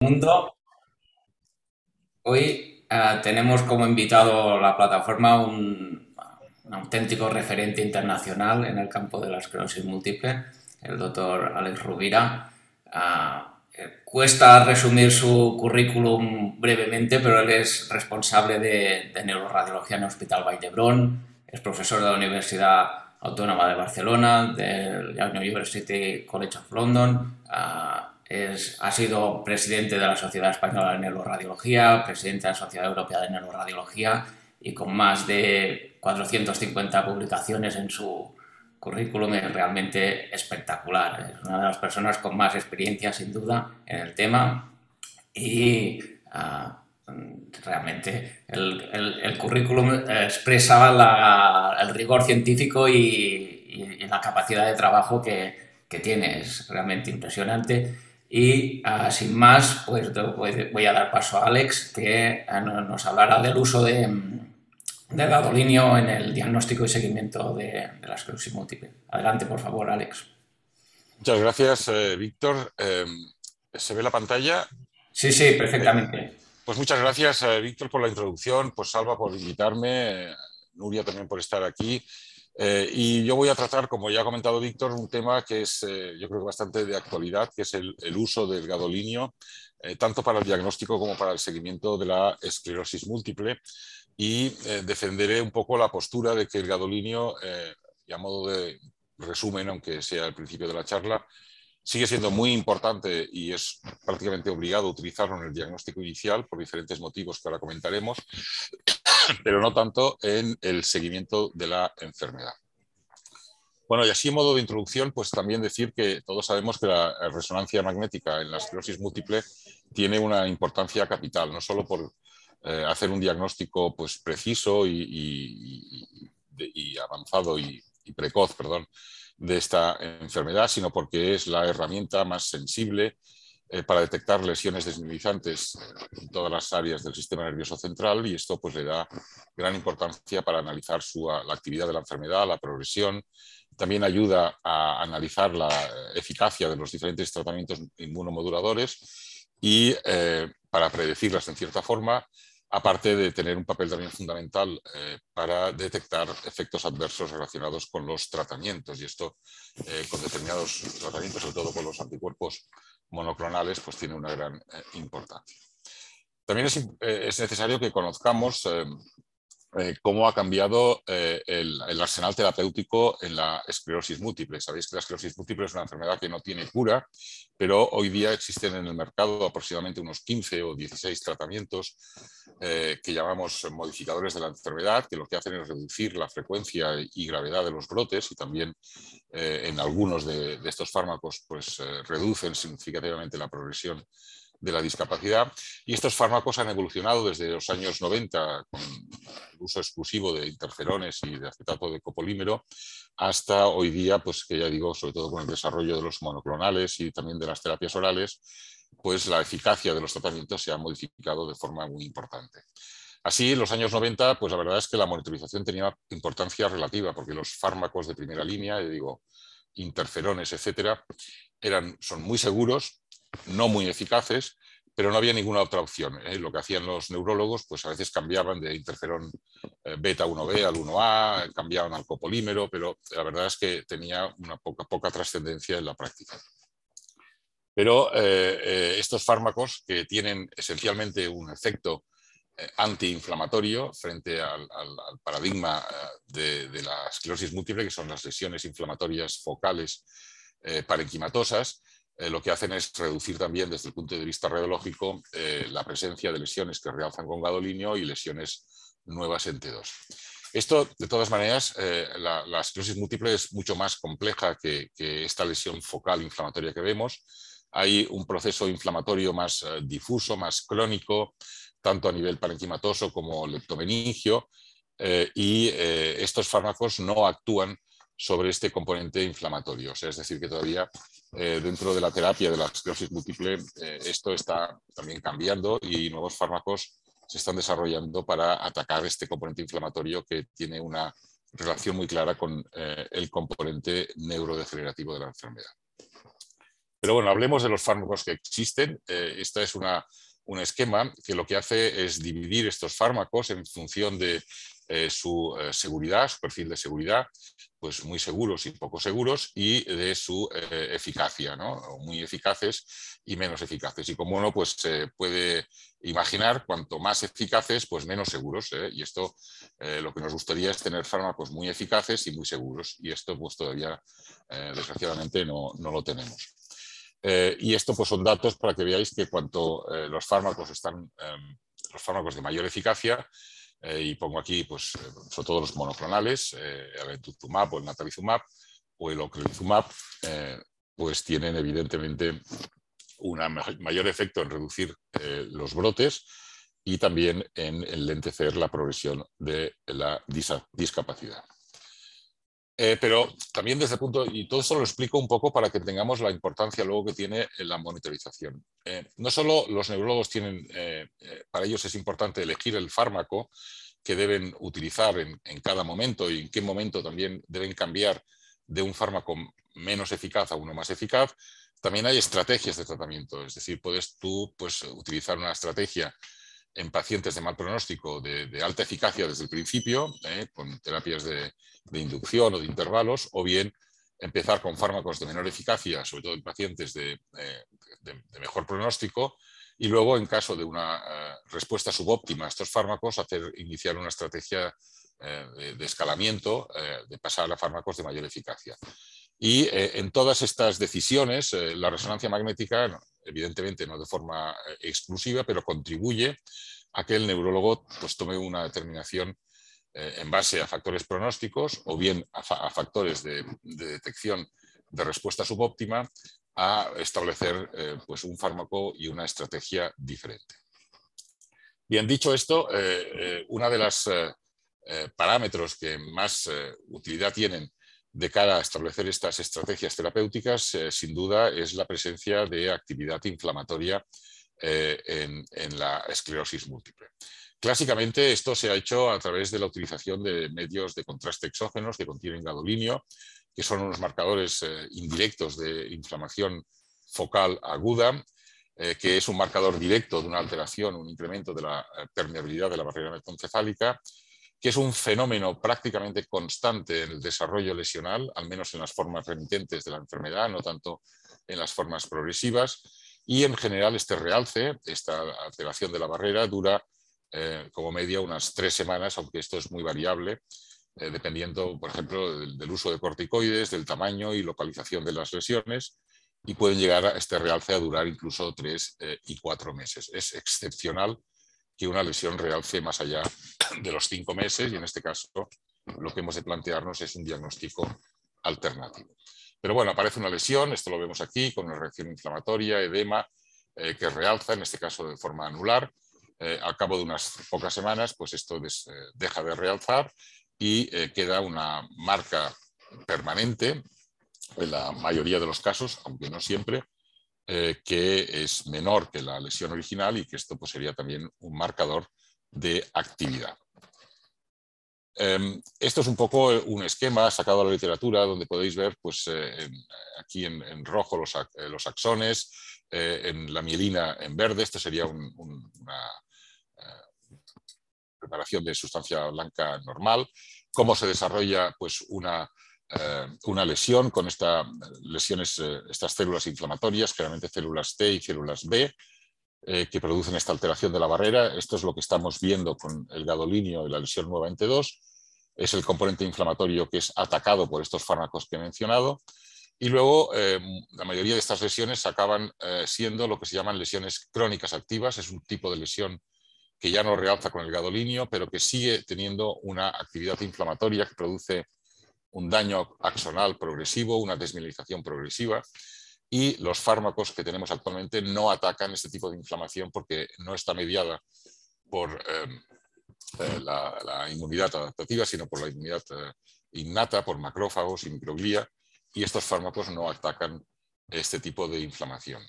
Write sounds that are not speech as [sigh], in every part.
mundo. Hoy uh, tenemos como invitado la plataforma un, un, auténtico referente internacional en el campo de la esclerosis múltiple, el doctor Alex Rubira. Uh, cuesta resumir su currículum brevemente, pero él es responsable de, de neuroradiología en el Hospital Vall es profesor de la Universidad Autónoma de Barcelona, del University College of London, uh, es, ha sido presidente de la Sociedad Española de Neuroradiología, presidente de la Sociedad Europea de Neuroradiología y con más de 450 publicaciones en su currículum es realmente espectacular. Es una de las personas con más experiencia, sin duda, en el tema y uh, realmente el, el, el, currículum expresa la, el rigor científico y, y, y, la capacidad de trabajo que, que tiene. Es realmente impresionante. Y uh, sin más, pues voy a dar paso a Alex, que uh, nos hablará del uso de, de gadolinio en el diagnóstico y seguimiento de, de, la esclerosis múltiple. Adelante, por favor, Alex. Muchas gracias, eh, Víctor. Eh, ¿Se ve la pantalla? Sí, sí, perfectamente. Eh, pues muchas gracias, eh, Víctor, por la introducción, pues Salva por invitarme, Nuria también por estar aquí. Eh, y yo voy a tratar, como ya ha comentado Víctor, un tema que es, eh, yo creo que bastante de actualidad, que es el, el uso del gadolinio, eh, tanto para el diagnóstico como para el seguimiento de la esclerosis múltiple. Y eh, defenderé un poco la postura de que el gadolinio, eh, y a modo de resumen, aunque sea al principio de la charla, sigue siendo muy importante y es prácticamente obligado utilizarlo en el diagnóstico inicial por diferentes motivos que ahora comentaremos, pero no tanto en el seguimiento de la enfermedad. Bueno, y así en modo de introducción, pues también decir que todos sabemos que la resonancia magnética en la esclerosis múltiple tiene una importancia capital, no solo por eh, hacer un diagnóstico pues, preciso y, y, y, avanzado y, precoz, perdón, de esta enfermedad, sino porque es la herramienta más sensible eh, para detectar lesiones desmineralizantes en todas las áreas del sistema nervioso central y esto pues le da gran importancia para analizar su, la actividad de la enfermedad, la progresión. También ayuda a analizar la eficacia de los diferentes tratamientos inmunomoduladores y eh, para predecirlas en cierta forma, aparte de tener un papel también fundamental eh, para detectar efectos adversos relacionados con los tratamientos. Y esto eh, con determinados tratamientos, sobre todo con los anticuerpos monoclonales, pues tiene una gran eh, importancia. También es, es, necesario que conozcamos eh, eh, cómo ha cambiado el, el, arsenal terapéutico en la esclerosis múltiple. Sabéis que la esclerosis múltiple es una enfermedad que no tiene cura, pero hoy día existen en el mercado aproximadamente unos 15 o 16 tratamientos que llamamos modificadores de la enfermedad, que lo que hacen es reducir la frecuencia y gravedad de los brotes y también en algunos de, de, estos fármacos pues, reducen significativamente la progresión de la discapacidad. Y estos fármacos han evolucionado desde los años 90 con el uso exclusivo de interferones y de acetato de copolímero hasta hoy día, pues que ya digo, sobre todo con el desarrollo de los monoclonales y también de las terapias orales, pues la eficacia de los tratamientos se ha modificado de forma muy importante. Así, en los años 90, pues la verdad es que la monitorización tenía importancia relativa, porque los fármacos de primera línea, yo digo, interferones, etcétera, eran, son muy seguros, no muy eficaces, pero no había ninguna otra opción. ¿eh? Lo que hacían los neurólogos, pues a veces cambiaban de interferón eh, beta 1B al 1A, cambiaban al copolímero, pero la verdad es que tenía una poca, poca trascendencia en la práctica. Pero eh, eh estos fármacos que tienen esencialmente un efecto eh, antiinflamatorio frente al, paradigma eh, de, de, la esclerosis múltiple, que son las lesiones inflamatorias focales parenquimatosas, eh, lo que hacen es reducir también desde el punto de vista radiológico eh, la presencia de lesiones que realzan con gadolinio y lesiones nuevas en T2. Esto, de todas maneras, eh, la, esclerosis múltiple es mucho más compleja que, que, esta lesión focal inflamatoria que vemos. Hay un proceso inflamatorio más eh, difuso, más crónico, tanto a nivel parenquimatoso como leptomeningio, y estos fármacos no actúan sobre este componente inflamatorio. Es decir, que todavía eh, dentro de la terapia de la esclerosis múltiple eh, esto está también cambiando y nuevos fármacos se están desarrollando para atacar este componente inflamatorio que tiene una relación muy clara con eh, el componente neurodegenerativo de la enfermedad. Pero bueno, hablemos de los fármacos que existen. esta es una, un esquema que lo que hace es dividir estos fármacos en función de eh, su eh, seguridad, su perfil de seguridad, pues muy seguros y poco seguros, y de su eh, eficacia, ¿no? muy eficaces y menos eficaces. Y como uno pues, se puede imaginar, cuanto más eficaces, pues menos seguros. Y esto lo que nos gustaría es tener fármacos muy eficaces y muy seguros. Y esto pues todavía, desgraciadamente, no, no, lo tenemos. y esto pues son datos para que veáis que cuanto los fármacos están, em, los fármacos de mayor eficacia, eh, y pongo aquí, pues, eh, sobre todo los monoclonales, eh, el Entuzumab o el Natalizumab o el Ocrelizumab, pues tienen evidentemente un mayor efecto en reducir los brotes y también en enlentecer la progresión de la discapacidad. Eh, pero también desde el punto, y todo esto lo explico un poco para que tengamos la importancia luego que tiene la monitorización. Eh, no solo los neurólogos tienen, eh, para ellos es importante elegir el fármaco que deben utilizar en, cada momento y en qué momento también deben cambiar de un fármaco menos eficaz a uno más eficaz, también hay estrategias de tratamiento. Es decir, puedes tú pues, utilizar una estrategia en pacientes de mal pronóstico de, alta eficacia desde el principio, eh, con terapias de, inducción o de intervalos, o bien empezar con fármacos de menor eficacia, sobre todo en pacientes de, eh, mejor pronóstico, y luego, en caso de una eh, respuesta subóptima a estos fármacos, hacer, iniciar una estrategia de, escalamiento, de pasar a fármacos de mayor eficacia. Y en todas estas decisiones, la resonancia magnética evidentemente no de forma eh, exclusiva, pero contribuye a que el neurólogo pues, tome una determinación eh, en base a factores pronósticos o bien a, factores de, detección de respuesta subóptima a establecer eh, pues un fármaco y una estrategia diferente. Bien, dicho esto, una de los parámetros que más utilidad tienen de cara a establecer estas estrategias terapéuticas, eh, sin duda, es la presencia de actividad inflamatoria eh, en, la esclerosis múltiple. Clásicamente, esto se ha hecho a través de la utilización de medios de contraste exógenos que contienen gadolinio, que son unos marcadores eh, indirectos de inflamación focal aguda, que es un marcador directo de una alteración, un incremento de la permeabilidad de la barrera metoncefálica es un fenómeno prácticamente constante en el desarrollo lesional, al menos en las formas remitentes de la enfermedad, no tanto en las formas progresivas. Y en general este realce, esta alteración de la barrera, dura eh, como media unas tres semanas, aunque esto es muy variable, eh, dependiendo, por ejemplo, del, uso de corticoides, del tamaño y localización de las lesiones, y pueden llegar a este realce a durar incluso tres eh, y cuatro meses. Es excepcional que una lesión realce más allá de los cinco meses y en este caso lo que hemos de plantearnos es un diagnóstico alternativo. Pero bueno, aparece una lesión, esto lo vemos aquí, con una reacción inflamatoria, edema, eh, que realza, en este caso de forma anular. Eh, al cabo de unas pocas semanas, pues esto eh, deja de realzar y queda una marca permanente, en la mayoría de los casos, aunque no siempre, eh, que es menor que la lesión original y que esto pues, sería también un marcador de actividad. Em, esto es un poco un esquema sacado de la literatura donde podéis ver pues, eh, aquí en, rojo los, eh, los axones, en la mielina en verde, esto sería una preparación de sustancia blanca normal, cómo se desarrolla pues, una eh, una lesión con esta, lesiones, eh, estas células inflamatorias, generalmente células T y células B, eh, que producen esta alteración de la barrera. Esto es lo que estamos viendo con el gadolinio y la lesión nueva 2. Es el componente inflamatorio que es atacado por estos fármacos que he mencionado. Y luego, la mayoría de estas lesiones acaban siendo lo que se llaman lesiones crónicas activas. Es un tipo de lesión que ya no realza con el gadolinio, pero que sigue teniendo una actividad inflamatoria que produce un daño axonal progresivo, una desmineralización progresiva, y los fármacos que tenemos actualmente no atacan este tipo de inflamación porque no está mediada por em, eh, la, inmunidad adaptativa, sino por la inmunidad eh, innata, por macrófagos y microglía, y estos fármacos no atacan este tipo de inflamación.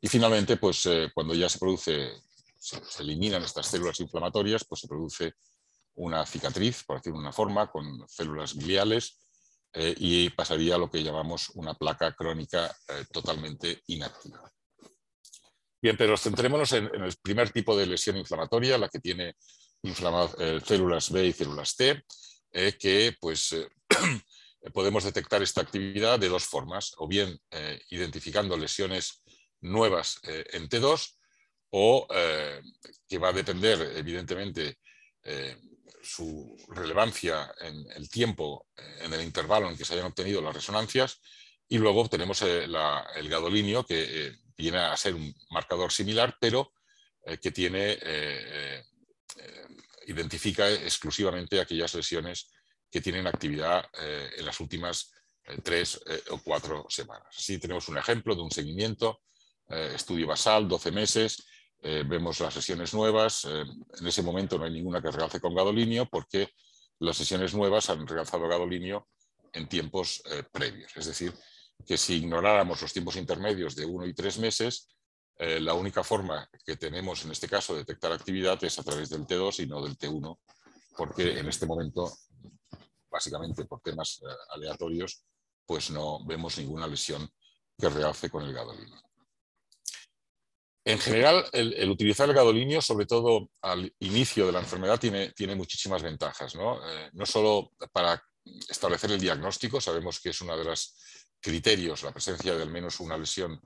Y finalmente, pues eh, cuando ya se produce, se, eliminan estas células inflamatorias, pues se produce una cicatriz, por decirlo de una forma, con células gliales y pasaría a lo que llamamos una placa crónica totalmente inactiva. Bien, pero centrémonos en, el primer tipo de lesión inflamatoria, la que tiene células B y células T, que pues [clears throat] podemos detectar esta actividad de dos formas, o bien identificando lesiones nuevas en T2 o eh, que va a depender, evidentemente, eh, su relevancia en el tiempo, eh, en el intervalo en que se hayan obtenido las resonancias, y luego obtenemos el gadolinio, que viene a ser un marcador similar, pero que tiene, identifica exclusivamente aquellas lesiones que tienen actividad en las últimas tres o cuatro semanas. Así tenemos un ejemplo de un seguimiento, estudio basal, 12 meses, eh, vemos las sesiones nuevas. Eh, en ese momento no hay ninguna que realce con gadolinio porque las sesiones nuevas han realzado gadolinio en tiempos eh, previos. Es decir, que si ignoráramos los tiempos intermedios de uno y tres meses, la única forma que tenemos en este caso de detectar actividad es a través del T2 y no del T1, porque en este momento, básicamente por temas aleatorios, pues no vemos ninguna lesión que realce con el gadolinio. En general, el, utilizar el gadolinio, sobre todo al inicio de la enfermedad, tiene, muchísimas ventajas. ¿no? Eh, no solo para establecer el diagnóstico, sabemos que es uno de los criterios, la presencia de al menos una lesión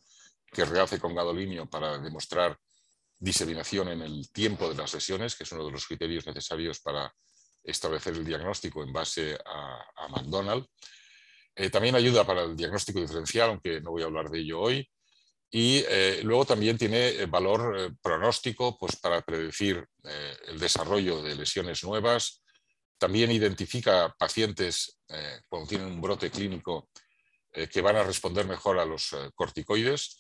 que realce con gadolinio para demostrar diseminación en el tiempo de las lesiones, que es uno de los criterios necesarios para establecer el diagnóstico en base a, McDonald. Eh, también ayuda para el diagnóstico diferencial, aunque no voy a hablar de ello hoy. Y eh, luego también tiene eh, valor eh, pronóstico pues, para predecir el desarrollo de lesiones nuevas. También identifica pacientes cuando tienen un brote clínico que van a responder mejor a los corticoides.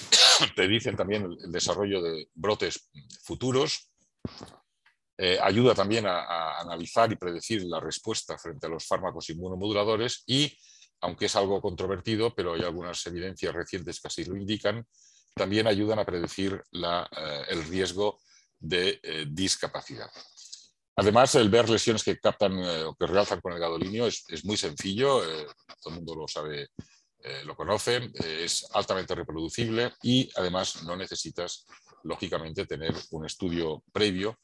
[coughs] Predicen también el desarrollo de brotes futuros. ayuda también a, a, analizar y predecir la respuesta frente a los fármacos inmunomoduladores y aunque es algo controvertido, pero hay algunas evidencias recientes que así lo indican, también ayudan a predecir eh, el riesgo de eh, discapacidad. Además, el ver lesiones que captan eh, o que realzan con el gadolinio es, muy sencillo, todo el mundo lo sabe, lo conoce, es altamente reproducible y además no necesitas, lógicamente, tener un estudio previo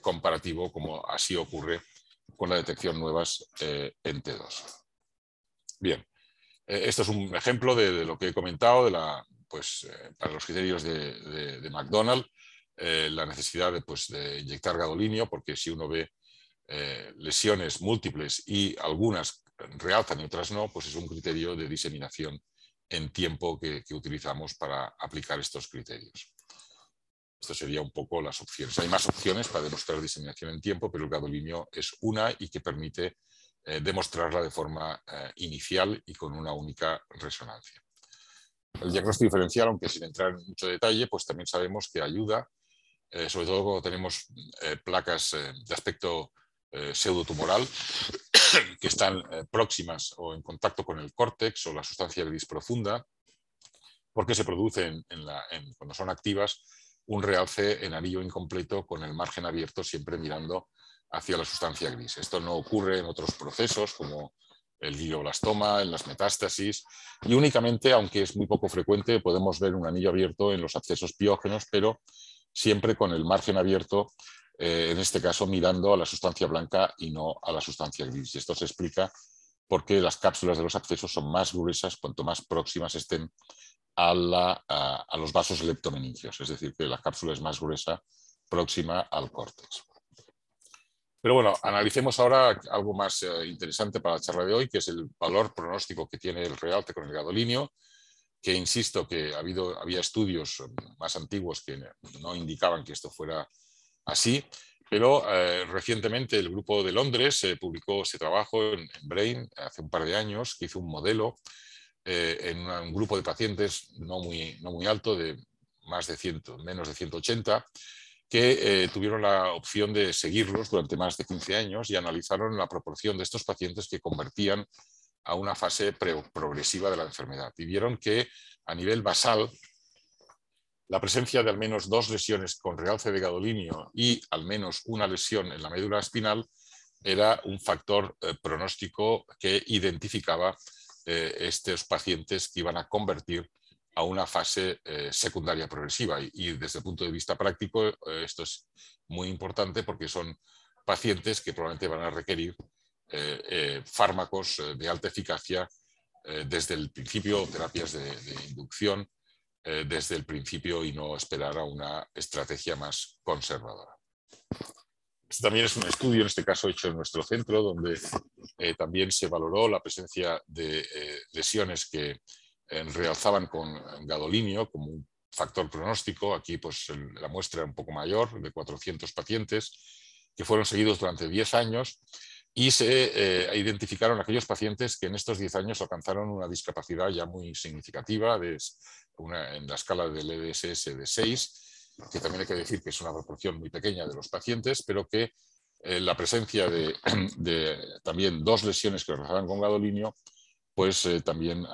comparativo como así ocurre con la detección nuevas en T2. Bien, eh, esto es un ejemplo de, lo que he comentado, de la, pues, eh, para los criterios de, de, McDonald, eh, la necesidad de, pues, de, inyectar gadolinio, porque si uno ve lesiones múltiples y algunas realzan y otras no, pues es un criterio de diseminación en tiempo que, que utilizamos para aplicar estos criterios. Esto sería un poco las opciones. Hay más opciones para demostrar diseminación en tiempo, pero el gadolinio es una y que permite eh, demostrarla de forma eh, inicial y con una única resonancia. El diagnóstico diferencial, aunque sin entrar en mucho detalle, pues también sabemos que ayuda, eh, sobre todo cuando tenemos placas de aspecto pseudotumoral [coughs] que están próximas o en contacto con el córtex o la sustancia gris profunda, porque se produce cuando son activas un realce en anillo incompleto con el margen abierto siempre mirando hacia la sustancia gris. Esto no ocurre en otros procesos como el glioblastoma, en las metástasis, y únicamente, aunque es muy poco frecuente, podemos ver un anillo abierto en los accesos piógenos, pero siempre con el margen abierto, eh, en este caso mirando a la sustancia blanca y no a la sustancia gris. Y esto se explica porque las cápsulas de los accesos son más gruesas cuanto más próximas estén a, a los vasos leptomeningios, es decir, que la cápsula es más gruesa próxima al córtex. Pero bueno, analicemos ahora algo más eh, interesante para la charla de hoy, que es el valor pronóstico que tiene el realte con el gadolinio, que insisto que ha habido, había estudios más antiguos que no indicaban que esto fuera así, pero eh, recientemente el grupo de Londres eh, publicó ese trabajo en, Brain hace un par de años, que hizo un modelo en un grupo de pacientes no muy, no muy alto, de más de 100, menos de 180, que eh, tuvieron la opción de seguirlos durante más de 15 años y analizaron la proporción de estos pacientes que convertían a una fase progresiva de la enfermedad. Y vieron que a nivel basal, la presencia de al menos dos lesiones con realce de gadolinio y al menos una lesión en la médula espinal era un factor pronóstico que identificaba estos pacientes que iban a convertir a una fase secundaria progresiva. Y, desde el punto de vista práctico, esto es muy importante porque son pacientes que probablemente van a requerir fármacos de alta eficacia desde el principio, terapias de inducción, eh, desde el principio y no esperar a una estrategia más conservadora. Este también es un estudio, en este caso hecho en nuestro centro, donde eh, también se valoró la presencia de eh, lesiones que realzaban con gadolinio como un factor pronóstico. Aquí pues, la muestra era un poco mayor, de 400 pacientes, que fueron seguidos durante 10 años y se eh, identificaron aquellos pacientes que en estos 10 años alcanzaron una discapacidad ya muy significativa de en la escala del EDSS de 6, que también hay que decir que es una proporción muy pequeña de los pacientes, pero que eh, la presencia de, también dos lesiones que realizaban con gadolinio, pues eh, también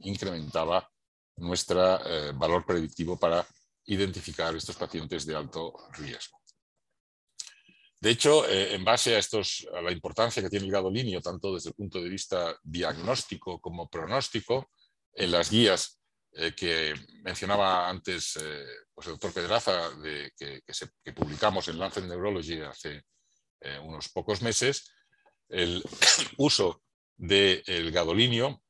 incrementaba nuestro valor predictivo para identificar estos pacientes de alto riesgo. De hecho, eh, en base a, estos, a la importancia que tiene el gadolinio, tanto desde el punto de vista diagnóstico como pronóstico, en las guías eh, que mencionaba antes eh, pues el doctor Pedraza, de, que, publicamos en Lancet Neurology hace unos pocos meses, el [coughs] uso del gadolinio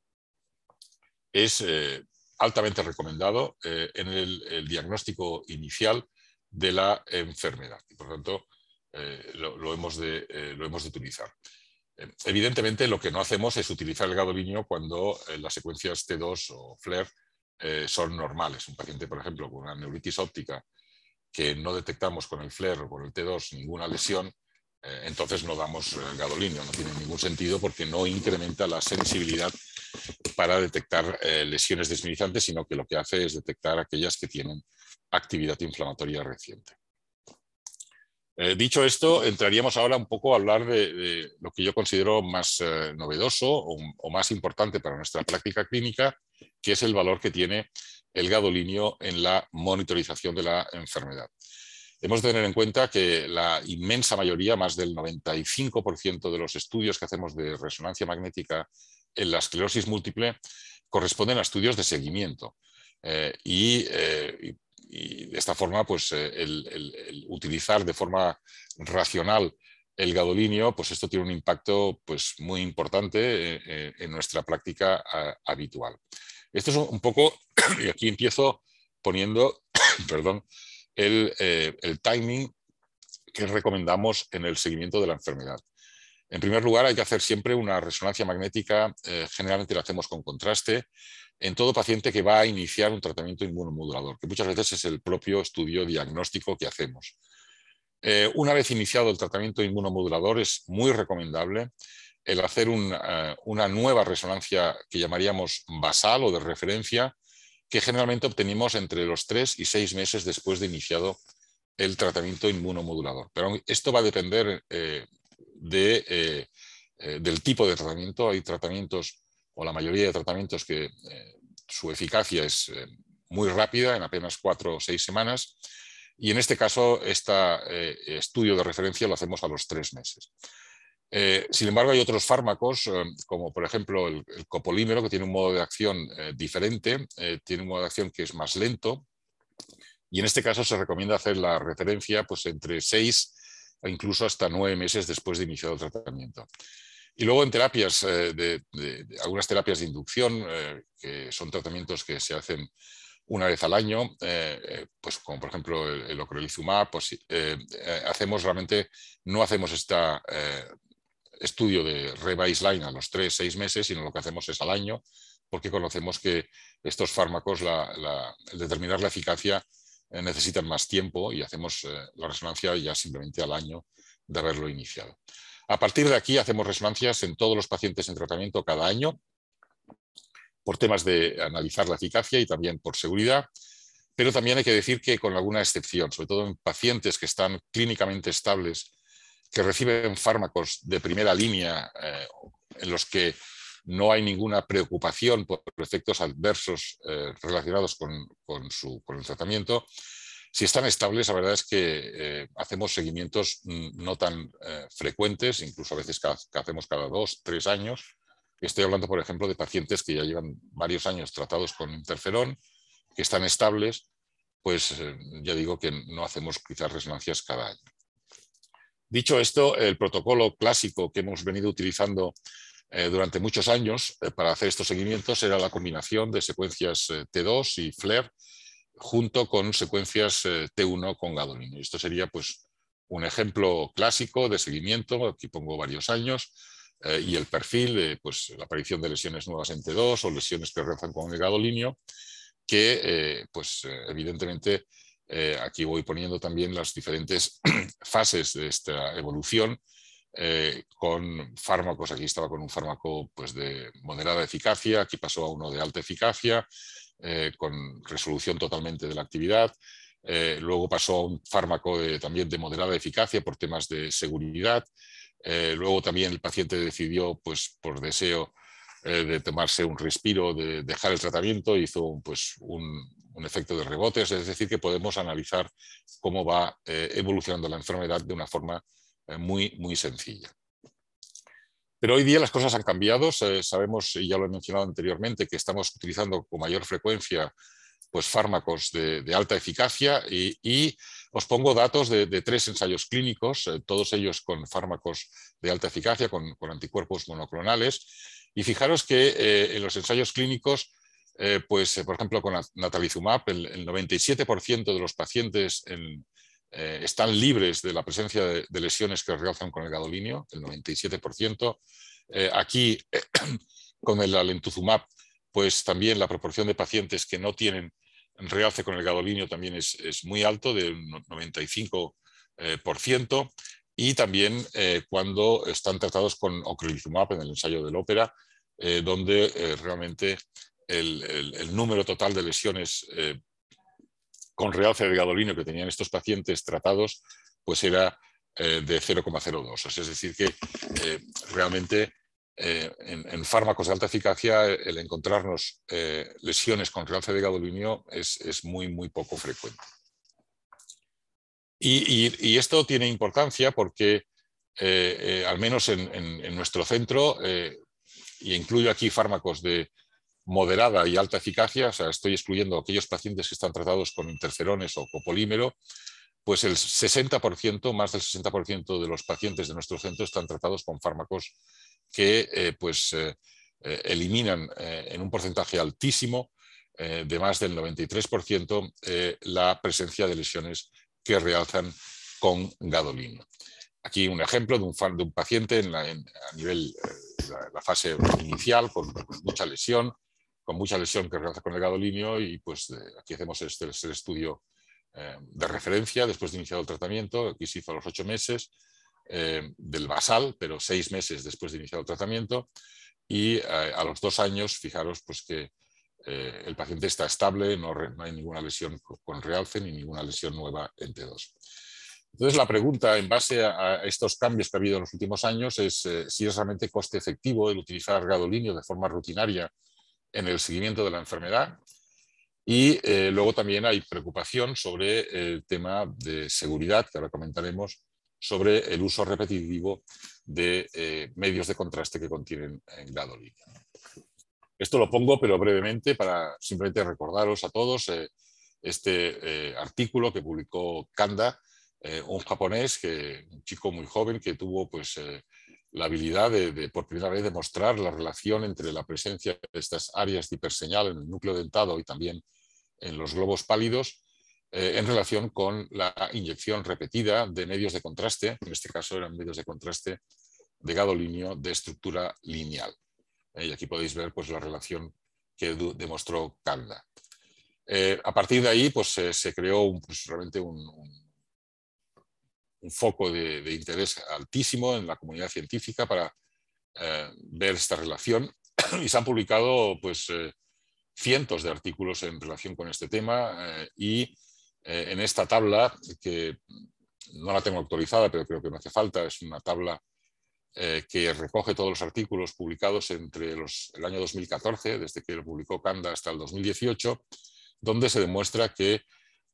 es altamente recomendado en el, diagnóstico inicial de la enfermedad. Y por tanto, eh, lo, hemos de, eh, lo, hemos de, utilizar. Eh, evidentemente, lo que no hacemos es utilizar el gadolinio cuando las secuencias T2 o FLAIR son normales. Un paciente, por ejemplo, con una neuritis óptica que no detectamos con el FLAIR o con el T2 ninguna lesión, entonces no damos el gadolinio. No tiene ningún sentido porque no incrementa la sensibilidad para detectar lesiones desminizantes, sino que lo que hace es detectar aquellas que tienen actividad inflamatoria reciente. Eh, dicho esto, entraríamos ahora un poco a hablar de, lo que yo considero más eh, novedoso o, más importante para nuestra práctica clínica, que es el valor que tiene el gadolinio en la monitorización de la enfermedad. Hemos de tener en cuenta que la inmensa mayoría, más del 95% de los estudios que hacemos de resonancia magnética en la esclerosis múltiple, corresponden a estudios de seguimiento. Eh, y, y de esta forma, pues eh, el, utilizar de forma racional el gadolinio, pues esto tiene un impacto pues, muy importante eh, eh, en nuestra práctica habitual. Esto es un poco, [coughs] y aquí empiezo poniendo, [coughs] perdón, el, timing que recomendamos en el seguimiento de la enfermedad. En primer lugar, hay que hacer siempre una resonancia magnética, generalmente la hacemos con contraste, en todo paciente que va a iniciar un tratamiento inmunomodulador, que muchas veces es el propio estudio diagnóstico que hacemos. Eh, una vez iniciado el tratamiento inmunomodulador es muy recomendable el hacer eh, una nueva resonancia que llamaríamos basal o de referencia, que generalmente obtenemos entre los tres y seis meses después de iniciado el tratamiento inmunomodulador. Pero esto va a depender eh, del tipo de tratamiento. Hay tratamientos o la mayoría de tratamientos que eh, su eficacia es eh, muy rápida, en apenas cuatro o seis semanas, y en este caso este estudio de referencia lo hacemos a los tres meses. Sin embargo, hay otros fármacos, como por ejemplo el, copolímero, que tiene un modo de acción diferente, tiene un modo de acción que es más lento, y en este caso se recomienda hacer la referencia pues, entre seis o incluso hasta nueve meses después de iniciar el tratamiento. Y luego en terapias, eh, de, algunas terapias de inducción, eh, que son tratamientos que se hacen una vez al año, eh, pues como por ejemplo el, el ocrelizumab, pues hacemos realmente, no hacemos este estudio de rebaseline a los tres, seis meses, sino lo que hacemos es al año, porque conocemos que estos fármacos, determinar la eficacia, necesitan más tiempo y hacemos la resonancia ya simplemente al año de haberlo iniciado. A partir de aquí hacemos resonancias en todos los pacientes en tratamiento cada año por temas de analizar la eficacia y también por seguridad, pero también hay que decir que con alguna excepción, sobre todo en pacientes que están clínicamente estables, que reciben fármacos de primera línea eh, en los que no hay ninguna preocupación por efectos adversos eh, relacionados con, el tratamiento, Si están estables, la verdad es que hacemos seguimientos mm, no tan frecuentes, incluso a veces que hacemos cada dos, tres años. Estoy hablando, por ejemplo, de pacientes que ya llevan varios años tratados con interferón, que están estables, pues ya digo que no hacemos quizás resonancias cada año. Dicho esto, el protocolo clásico que hemos venido utilizando eh, durante muchos años eh, para hacer estos seguimientos era la combinación de secuencias eh, T2 y FLAIR junto con secuencias T1 con gadolinio. Esto sería pues, un ejemplo clásico de seguimiento, aquí pongo varios años, y el perfil, pues, la aparición de lesiones nuevas en T2 o lesiones que rezan con el gadolinio, que pues, evidentemente eh, aquí voy poniendo también las diferentes [clears throat] fases de esta evolución eh, con fármacos. Aquí estaba con un fármaco pues, de moderada eficacia, aquí pasó a uno de alta eficacia, eh, con resolución totalmente de la actividad. luego pasó a un fármaco también de moderada eficacia por temas de seguridad. luego también el paciente decidió, pues, por deseo, de tomarse un respiro, de dejar el tratamiento, hizo pues, un, un efecto de rebotes, es decir, que podemos analizar cómo va eh, evolucionando la enfermedad de una forma eh, muy, muy sencilla. Pero hoy día las cosas han cambiado, sabemos, y ya lo he mencionado anteriormente, que estamos utilizando con mayor frecuencia pues, fármacos de, alta eficacia y, os pongo datos de, tres ensayos clínicos, eh, todos ellos con fármacos de alta eficacia, con, anticuerpos monoclonales. Y fijaros que en los ensayos clínicos eh, pues, eh, por ejemplo, con natalizumab, el, 97% de los pacientes eh, están libres de la presencia de, lesiones que realzan con el gadolinio, el 97%. aquí, [clears throat] con el alentuzumab, pues también la proporción de pacientes que no tienen realce con el gadolinio también es, muy alto, del 95%. y también cuando están tratados con ocrelizumab en el ensayo del ópera, donde realmente el, número total de lesiones eh, con realce de gadolinio que tenían estos pacientes tratados, pues era eh, de 0,02. Es decir, que eh, realmente en, fármacos de alta eficacia el encontrarnos lesiones con realce de gadolinio es, muy, muy poco frecuente. Y, esto tiene importancia porque, al menos en, en nuestro centro, y incluyo aquí fármacos de, moderada y alta eficacia, o sea, estoy excluyendo aquellos pacientes que están tratados con interferones o copolímero, pues el 60%, más del 60% de los pacientes de nuestro centro están tratados con fármacos que eh, pues, eh, eh, eliminan en un porcentaje altísimo, de más del 93%, la presencia de lesiones que realzan con gadolino. Aquí un ejemplo de un, de un paciente en a nivel, la, la, fase inicial, con mucha lesión, con mucha lesión que realiza con el gadolinio y pues aquí hacemos este, este estudio eh, de referencia después de iniciar el tratamiento, aquí se hizo a los ocho meses eh, del basal, pero seis meses después de iniciar el tratamiento y eh, a los dos años, fijaros pues que el paciente está estable, no, no, hay ninguna lesión con realce ni ninguna lesión nueva en T2. Entonces, la pregunta en base a, estos cambios que ha habido en los últimos años es si es realmente coste efectivo el utilizar gadolinio de forma rutinaria en el seguimiento de la enfermedad. Y eh, luego también hay preocupación sobre el tema de seguridad, que ahora comentaremos, sobre el uso repetitivo de eh, medios de contraste que contienen gadolinio. Esto lo pongo, pero brevemente, para simplemente recordaros a todos eh, este artículo que publicó Kanda, un japonés, que, un chico muy joven que tuvo pues, la habilidad de, por primera vez, demostrar la relación entre la presencia de estas áreas de hiperseñal en el núcleo dentado y también en los globos pálidos eh, en relación con la inyección repetida de medios de contraste, en este caso eran medios de contraste de gadolinio de estructura lineal. Eh, y aquí podéis ver pues, la relación que demostró Kanda. Eh, a partir de ahí pues, se creó pues, realmente un un foco de, interés altísimo en la comunidad científica para eh, ver esta relación. [clears throat] Y se han publicado pues, eh, cientos de artículos en relación con este tema eh, y en esta tabla, que no la tengo actualizada, pero creo que me hace falta, es una tabla que recoge todos los artículos publicados entre el año 2014, desde que lo publicó Kanda hasta el 2018, donde se demuestra que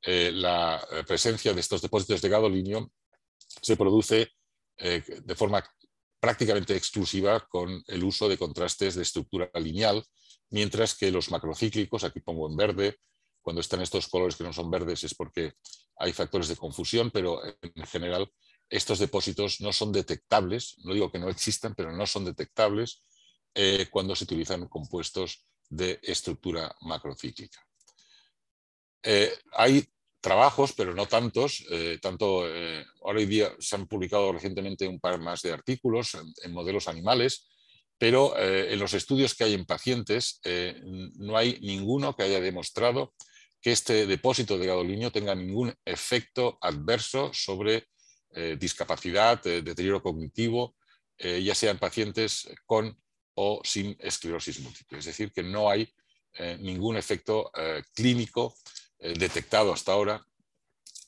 la presencia de estos depósitos de gadolinio se produce de forma prácticamente exclusiva con el uso de contrastes de estructura lineal, mientras que los macrocíclicos, aquí pongo en verde, cuando están estos colores que no son verdes es porque hay factores de confusión, pero en general estos depósitos no son detectables, no digo que no existan, pero no son detectables eh, cuando se utilizan compuestos de estructura macrocíclica. Eh, hay trabajos, pero no tantos, eh, tanto ahora hoy día se han publicado recientemente un par más de artículos en, modelos animales, pero en los estudios que hay en pacientes no hay ninguno que haya demostrado que este depósito de gadolinio tenga ningún efecto adverso sobre eh, discapacidad, eh, deterioro cognitivo, eh, ya sea en pacientes con o sin esclerosis múltiple. Es decir, que no hay ningún efecto clínico detectado hasta ahora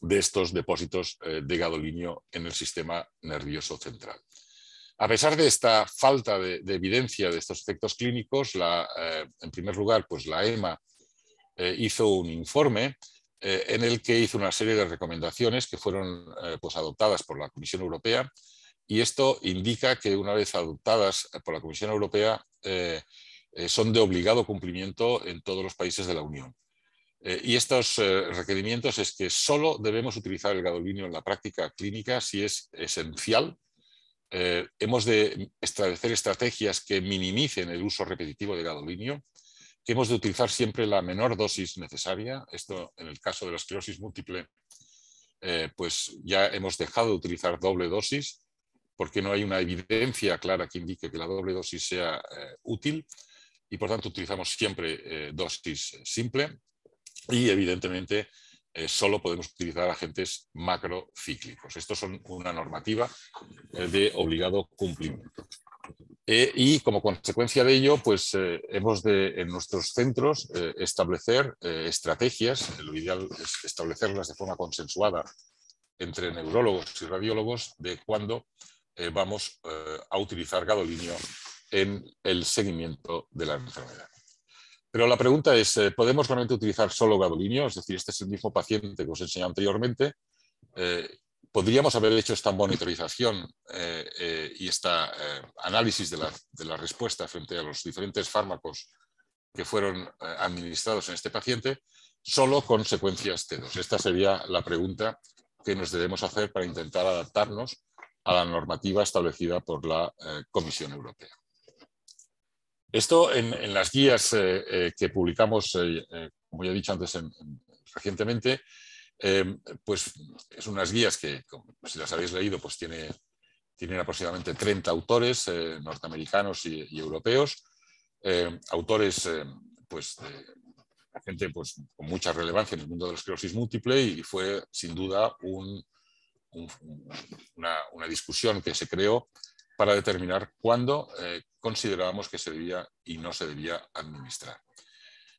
de estos depósitos de gadolinio en el sistema nervioso central. A pesar de esta falta de, evidencia de estos efectos clínicos, en primer lugar, pues la EMA hizo un informe eh, en el que hizo una serie de recomendaciones que fueron eh, pues, adoptadas por la Comisión Europea y esto indica que una vez adoptadas por la Comisión Europea eh, son de obligado cumplimiento en todos los países de la Unión. Y estos requerimientos es que solo debemos utilizar el gadolinio en la práctica clínica si es esencial. hemos de establecer estrategias que minimicen el uso repetitivo de gadolinio que hemos de utilizar siempre la menor dosis necesaria. Esto, en el caso de la esclerosis múltiple, eh, pues ya hemos dejado de utilizar doble dosis porque no hay una evidencia clara que indique que la doble dosis sea eh, útil y por tanto utilizamos siempre eh, dosis simple y evidentemente solo podemos utilizar agentes macrocíclicos. Estos son una normativa de obligado cumplimiento. Eh, y como consecuencia de ello, pues eh, hemos de en nuestros centros eh, establecer estrategias, lo ideal es establecerlas de forma consensuada entre neurólogos y radiólogos de cuándo vamos a utilizar gadolinio en el seguimiento de la enfermedad. Pero la pregunta es, ¿podemos realmente utilizar solo gadolinio? Es decir, este es el mismo paciente que os he enseñado anteriormente podríamos haber hecho esta monitorización eh, eh, y este análisis de la, respuesta frente a los diferentes fármacos que fueron administrados en este paciente solo con secuencias T2. Esta sería la pregunta que nos debemos hacer para intentar adaptarnos a la normativa establecida por la Comisión Europea. Esto en, las guías que publicamos, como ya he dicho antes, recientemente, Em, pues es unas guías que, si las habéis leído, pues tiene, tienen aproximadamente 30 autores eh, norteamericanos y, europeos, autores pues, de gente pues, con mucha relevancia en el mundo de la esclerosis múltiple y fue sin duda una, discusión que se creó para determinar cuándo eh, considerábamos que se debía y no se debía administrar.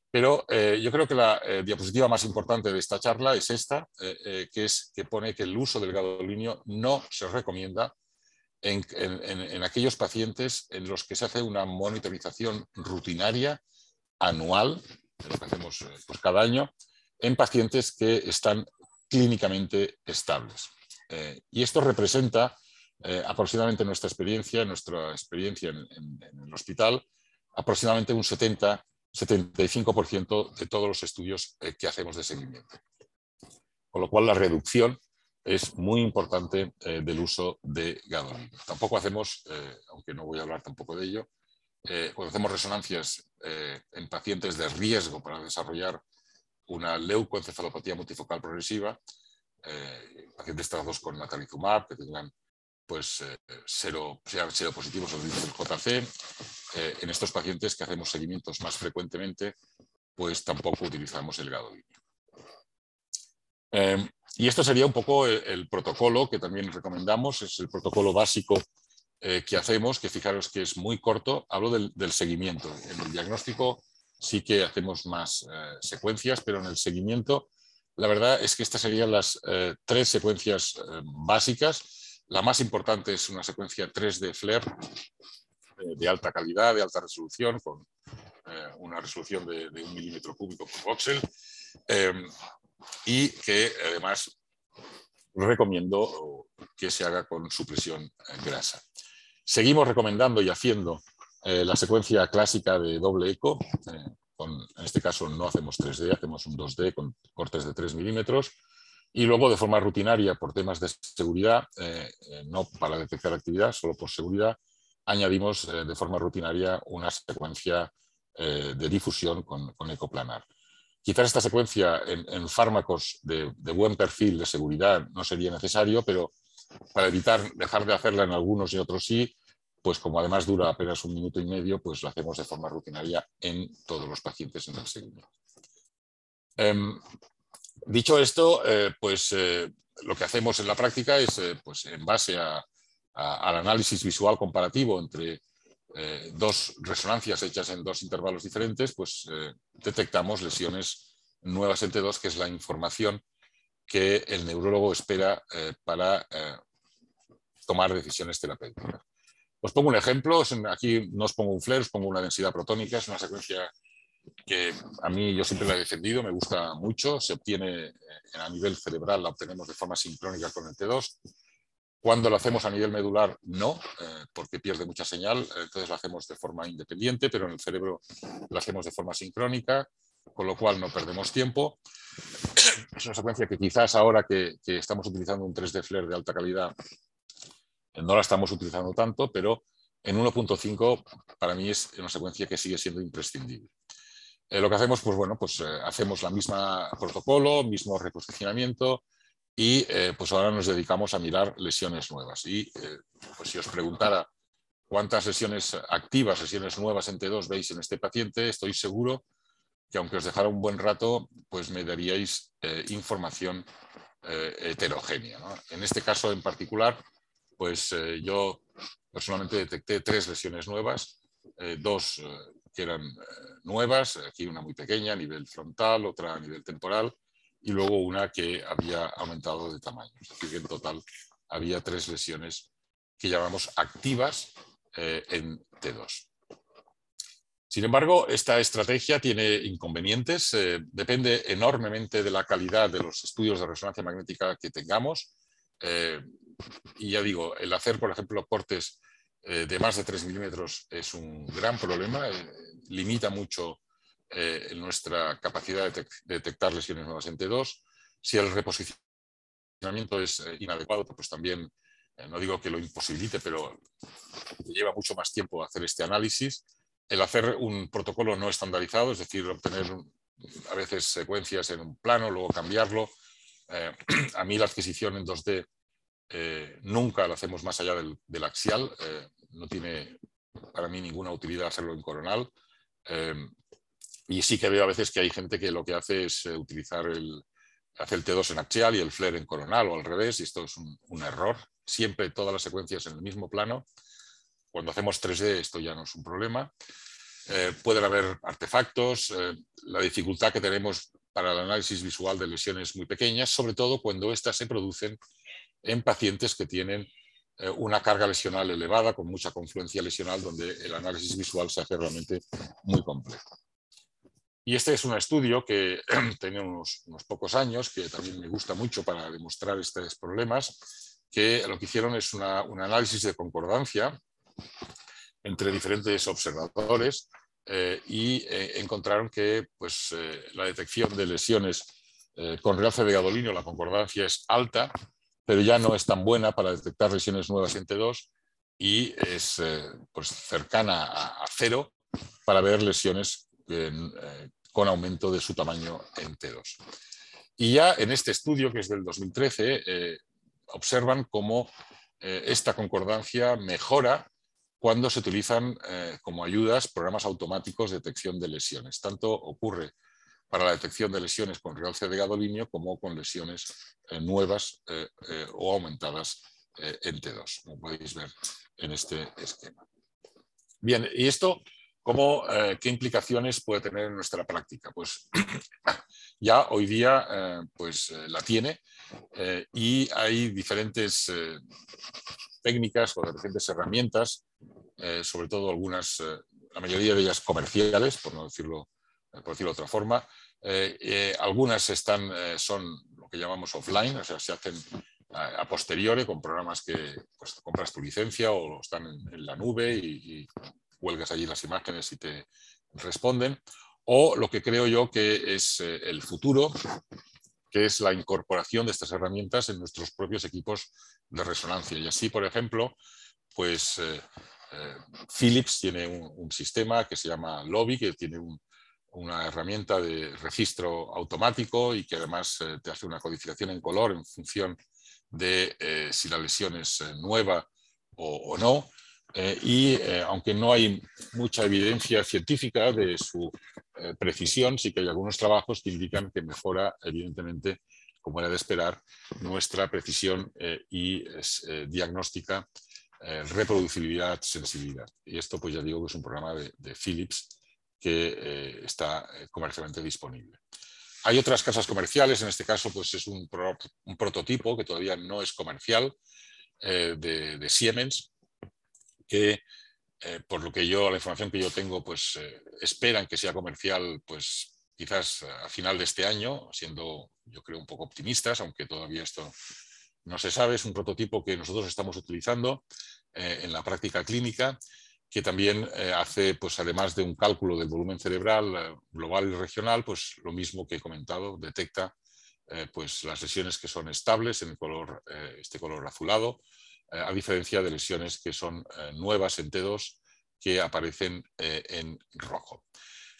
Pero eh, yo creo que la eh, diapositiva más importante de esta charla es esta, que es que pone que el uso del gadolinio no se recomienda en, aquellos pacientes en los que se hace una monitorización rutinaria anual, lo que hacemos pues, cada año, en pacientes que están clínicamente estables. y esto representa aproximadamente nuestra experiencia, nuestra experiencia en, en el hospital, aproximadamente un 70 75% de todos los estudios eh, que hacemos de seguimiento. Con lo cual la reducción es muy importante eh, del uso de gadolinio. Tampoco hacemos, eh, aunque no voy a hablar tampoco de ello, cuando hacemos resonancias en pacientes de riesgo para desarrollar una leucoencefalopatía multifocal progresiva, pacientes tratados con natalizumab, que tengan pues cero, sean seropositivos o del JC, eh, en estos pacientes que hacemos seguimientos más frecuentemente, pues tampoco utilizamos el gadolinio. Em, y esto sería un poco el, protocolo que también recomendamos, es el protocolo básico eh, que hacemos, que fijaros que es muy corto. Hablo del, seguimiento. En el diagnóstico sí que hacemos más eh, secuencias, pero en el seguimiento la verdad es que estas serían las tres secuencias básicas. La más importante es una secuencia 3 de FLAIR, de alta calidad, de alta resolución, con eh, una resolución de, un milímetro cúbico por voxel. Eh, y que además recomiendo que se haga con supresión grasa. Seguimos recomendando y haciendo eh, la secuencia clásica de doble eco. Eh, en este caso no hacemos 3D, hacemos un 2D con cortes de 3 milímetros. Y luego, de forma rutinaria, por temas de seguridad, eh, no para detectar actividad, solo por seguridad, añadimos de forma rutinaria una secuencia de difusión con, ecoplanar. Quizás esta secuencia en, fármacos de, buen perfil de seguridad no sería necesario, pero para evitar dejar de hacerla en algunos y otros sí, pues como además dura apenas un minuto y medio, pues lo hacemos de forma rutinaria en todos los pacientes en el segundo. Dicho esto, eh, pues eh, lo que hacemos en la práctica es, eh, pues en base al análisis visual comparativo entre dos resonancias hechas en dos intervalos diferentes, pues detectamos lesiones nuevas en T2, que es la información que el neurólogo espera para tomar decisiones terapéuticas. Os pongo un ejemplo, aquí no os pongo un flare, os pongo una densidad protónica, es una secuencia que a mí yo siempre la he defendido, me gusta mucho, se obtiene eh, a nivel cerebral, la obtenemos de forma sincrónica con el T2. Cuando lo hacemos a nivel medular, no, eh, porque pierde mucha señal, entonces la hacemos de forma independiente, pero en el cerebro la hacemos de forma sincrónica, con lo cual no perdemos tiempo. [clears throat] Es una secuencia que quizás ahora que, que estamos utilizando un 3D flare de alta calidad no la estamos utilizando tanto, pero en 1.5 para mí es una secuencia que sigue siendo imprescindible. Eh, lo que hacemos, pues bueno, pues eh, hacemos la misma protocolo, mismo reposicionamiento y eh, pues ahora nos dedicamos a mirar lesiones nuevas. Y pues si os preguntara cuántas lesiones activas, lesiones nuevas en T2 veis en este paciente, estoy seguro que aunque os dejara un buen rato, pues me daríais información heterogénea. En este caso en particular, pues yo personalmente detecté tres lesiones nuevas, dos que eran nuevas, aquí una muy pequeña a nivel frontal, otra a nivel temporal, y luego una que había aumentado de tamaño. Es que en total había tres lesiones que llamamos activas en T2. Sin embargo, esta estrategia tiene inconvenientes, depende enormemente de la calidad de los estudios de resonancia magnética que tengamos y ya digo, el hacer, por ejemplo, cortes eh, de más de 3 milímetros es un gran problema, eh, limita mucho eh, nuestra capacidad de, detectar lesiones nuevas en T2. Si el reposicionamiento es inadecuado, pues también, no digo que lo imposibilite, pero lleva mucho más tiempo hacer este análisis. El hacer un protocolo no estandarizado, es decir, obtener a veces secuencias en un plano, luego cambiarlo. [clears throat] a mí la adquisición en 2D eh, nunca lo hacemos más allá del, axial, eh, no tiene para mí ninguna utilidad hacerlo en coronal. Eh, y sí que veo a veces que hay gente que lo que hace es utilizar el, hace el T2 en axial y el flare en coronal o al revés, y esto es un, error. Siempre todas las secuencias en el mismo plano. Cuando hacemos 3D esto ya no es un problema. pueden haber artefactos, la dificultad que tenemos para el análisis visual de lesiones muy pequeñas, sobre todo cuando éstas se producen en pacientes que tienen eh, una carga lesional elevada, con mucha confluencia lesional, donde el análisis visual se hace realmente muy complejo. Y este es un estudio que [clears throat] tiene unos, pocos años, que también me gusta mucho para demostrar estos problemas, que lo que hicieron es un análisis de concordancia entre diferentes observadores eh, y eh, encontraron que pues, la detección de lesiones con realce de gadolinio, la concordancia es alta, pero ya no es tan buena para detectar lesiones nuevas en T2 y es eh, pues cercana a, cero para ver lesiones eh, con aumento de su tamaño en T2. Y ya en este estudio, que es del 2013, eh, observan cómo esta concordancia mejora cuando se utilizan como ayudas programas automáticos de detección de lesiones. Tanto ocurre para la detección de lesiones con realce de gadolinio como con lesiones eh, nuevas eh, eh, o aumentadas en T2, como podéis ver en este esquema. Bien, ¿y esto qué implicaciones puede tener en nuestra práctica? Pues [clears throat] ya hoy día pues, la tiene y hay diferentes técnicas o diferentes herramientas, sobre todo algunas, la mayoría de ellas comerciales, por no decirlo por decirlo de otra forma. algunas están, son lo que llamamos offline, o sea, se hacen a, posteriori con programas que pues, compras tu licencia o están en, la nube y, y, cuelgas allí las imágenes y te responden. O lo que creo yo que es el futuro, que es la incorporación de estas herramientas en nuestros propios equipos de resonancia. Y así, por ejemplo, pues eh, eh, Philips tiene un, sistema que se llama Lobby, que tiene una herramienta de registro automático y que además eh, te hace una codificación en color en función de si la lesión es nueva o, no. y aunque no hay mucha evidencia científica de su precisión, sí que hay algunos trabajos que indican que mejora, evidentemente, como era de esperar, nuestra precisión y diagnóstica eh, reproducibilidad, sensibilidad. Y esto, pues ya digo que es un programa de, Philips que eh, está eh, comercialmente disponible. Hay otras casas comerciales, en este caso pues es un, prototipo que todavía no es comercial de, Siemens, que por lo que yo, la información que yo tengo, pues esperan que sea comercial pues quizás a final de este año, siendo yo creo un poco optimistas, aunque todavía esto no se sabe, es un prototipo que nosotros estamos utilizando eh, en la práctica clínica, que también eh, hace, pues además de un cálculo del volumen cerebral eh, global y regional, pues lo mismo que he comentado, detecta pues las lesiones que son estables en el color, este color azulado, a diferencia de lesiones que son nuevas en T2 que aparecen en rojo.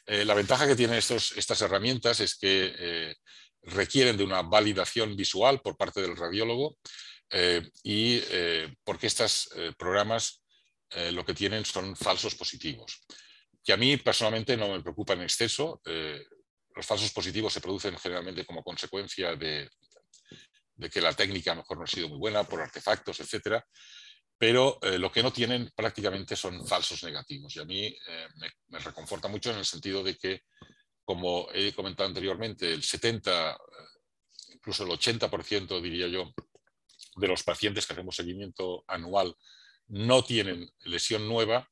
la ventaja que tienen estos, estas herramientas es que requieren de una validación visual por parte del radiólogo eh, y eh, porque estos eh, lo que tienen son falsos positivos, que a mí personalmente no me preocupa en exceso. los falsos positivos se producen generalmente como consecuencia de, que la técnica a lo mejor no ha sido muy buena por artefactos, etcétera, pero lo que no tienen prácticamente son falsos negativos. Y a mí me, reconforta mucho en el sentido de que como he comentado anteriormente, el 70, incluso el 80%, diría yo, de los pacientes que hacemos seguimiento anual no tienen lesión nueva,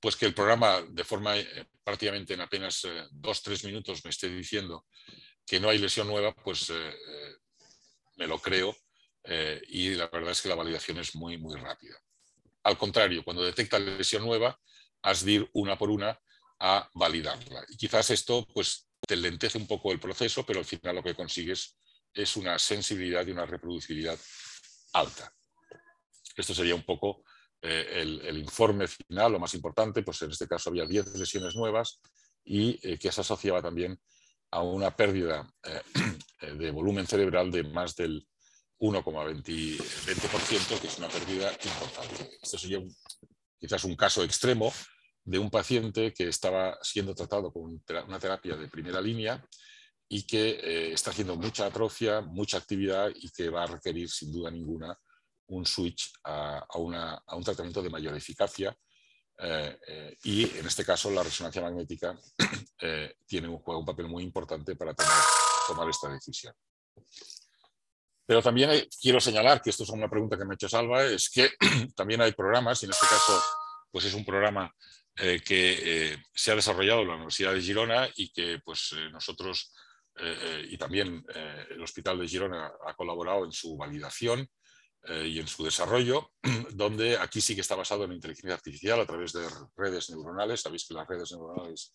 pues que el programa de forma eh, prácticamente en apenas eh, dos, tres minutos me esté diciendo que no hay lesión nueva, pues eh, me lo creo y la verdad es que la validación es muy, muy rápida. Al contrario, cuando detecta lesión nueva, has de ir una por una a validarla. Y quizás esto pues, te lentece un poco el proceso, pero al final lo que consigues es una sensibilidad y una reproducibilidad alta. Esto sería un poco eh, el, informe final, lo más importante, pues en este caso había 10 lesiones nuevas y eh, que se asociaba también a una pérdida eh, [clears throat] de volumen cerebral de más del 1,20%, que es una pérdida importante. Este sería quizás un caso extremo, de un paciente que estaba siendo tratado con una terapia de primera línea y que eh, está haciendo mucha atrofia, mucha actividad y que va a requerir sin duda ninguna un switch a, un tratamiento de mayor eficacia. Eh, eh, y en este caso la resonancia magnética [clears throat] tiene un, juega un papel muy importante para tomar esta decisión. Pero también quiero señalar, que esto es una pregunta que me ha hecho Salva, es que [clears throat] también hay programas, y en este caso pues es un programa eh, que eh, se ha desarrollado en la Universidad de Girona y que pues, eh, nosotros y también el Hospital de Girona ha colaborado en su validación y en su desarrollo, [clears throat] donde aquí sí que está basado en inteligencia artificial a través de redes neuronales. Sabéis que las redes neuronales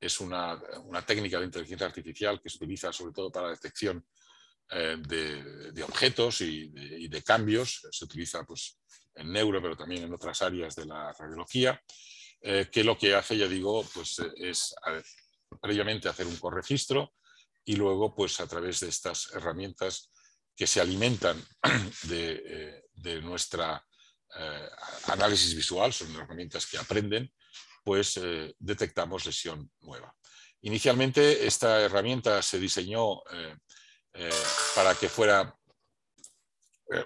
es una, una técnica de inteligencia artificial que se utiliza sobre todo para la detección de, de, objetos y de, cambios. Se utiliza pues, en neuro, pero también en otras áreas de la radiología. Eh, que lo que hace, ya digo, pues eh, es previamente hacer un corregistro y luego, pues a través de estas herramientas que se alimentan [clears throat] de, eh, nuestra análisis visual, son herramientas que aprenden, pues detectamos lesión nueva. Inicialmente esta herramienta se diseñó para que fuera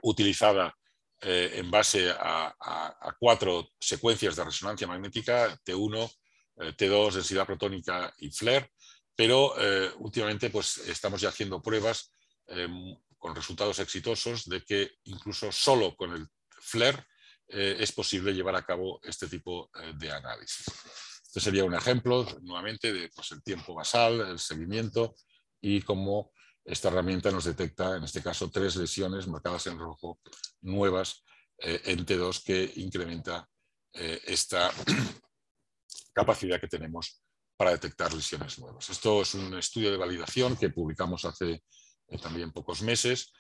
utilizada eh, en base a, cuatro secuencias de resonancia magnética, T1, eh, T2, densidad protónica y FLAIR, pero eh, últimamente pues, estamos ya haciendo pruebas con resultados exitosos de que incluso solo con el FLAIR es posible llevar a cabo este tipo de análisis. Este sería un ejemplo, nuevamente, de pues, el tiempo basal, el seguimiento y cómo esta herramienta nos detecta, en este caso, tres lesiones marcadas en rojo nuevas eh, en T2 que incrementa eh, esta [clears throat] capacidad que tenemos para detectar lesiones nuevas. Esto es un estudio de validación que publicamos hace eh, también pocos meses,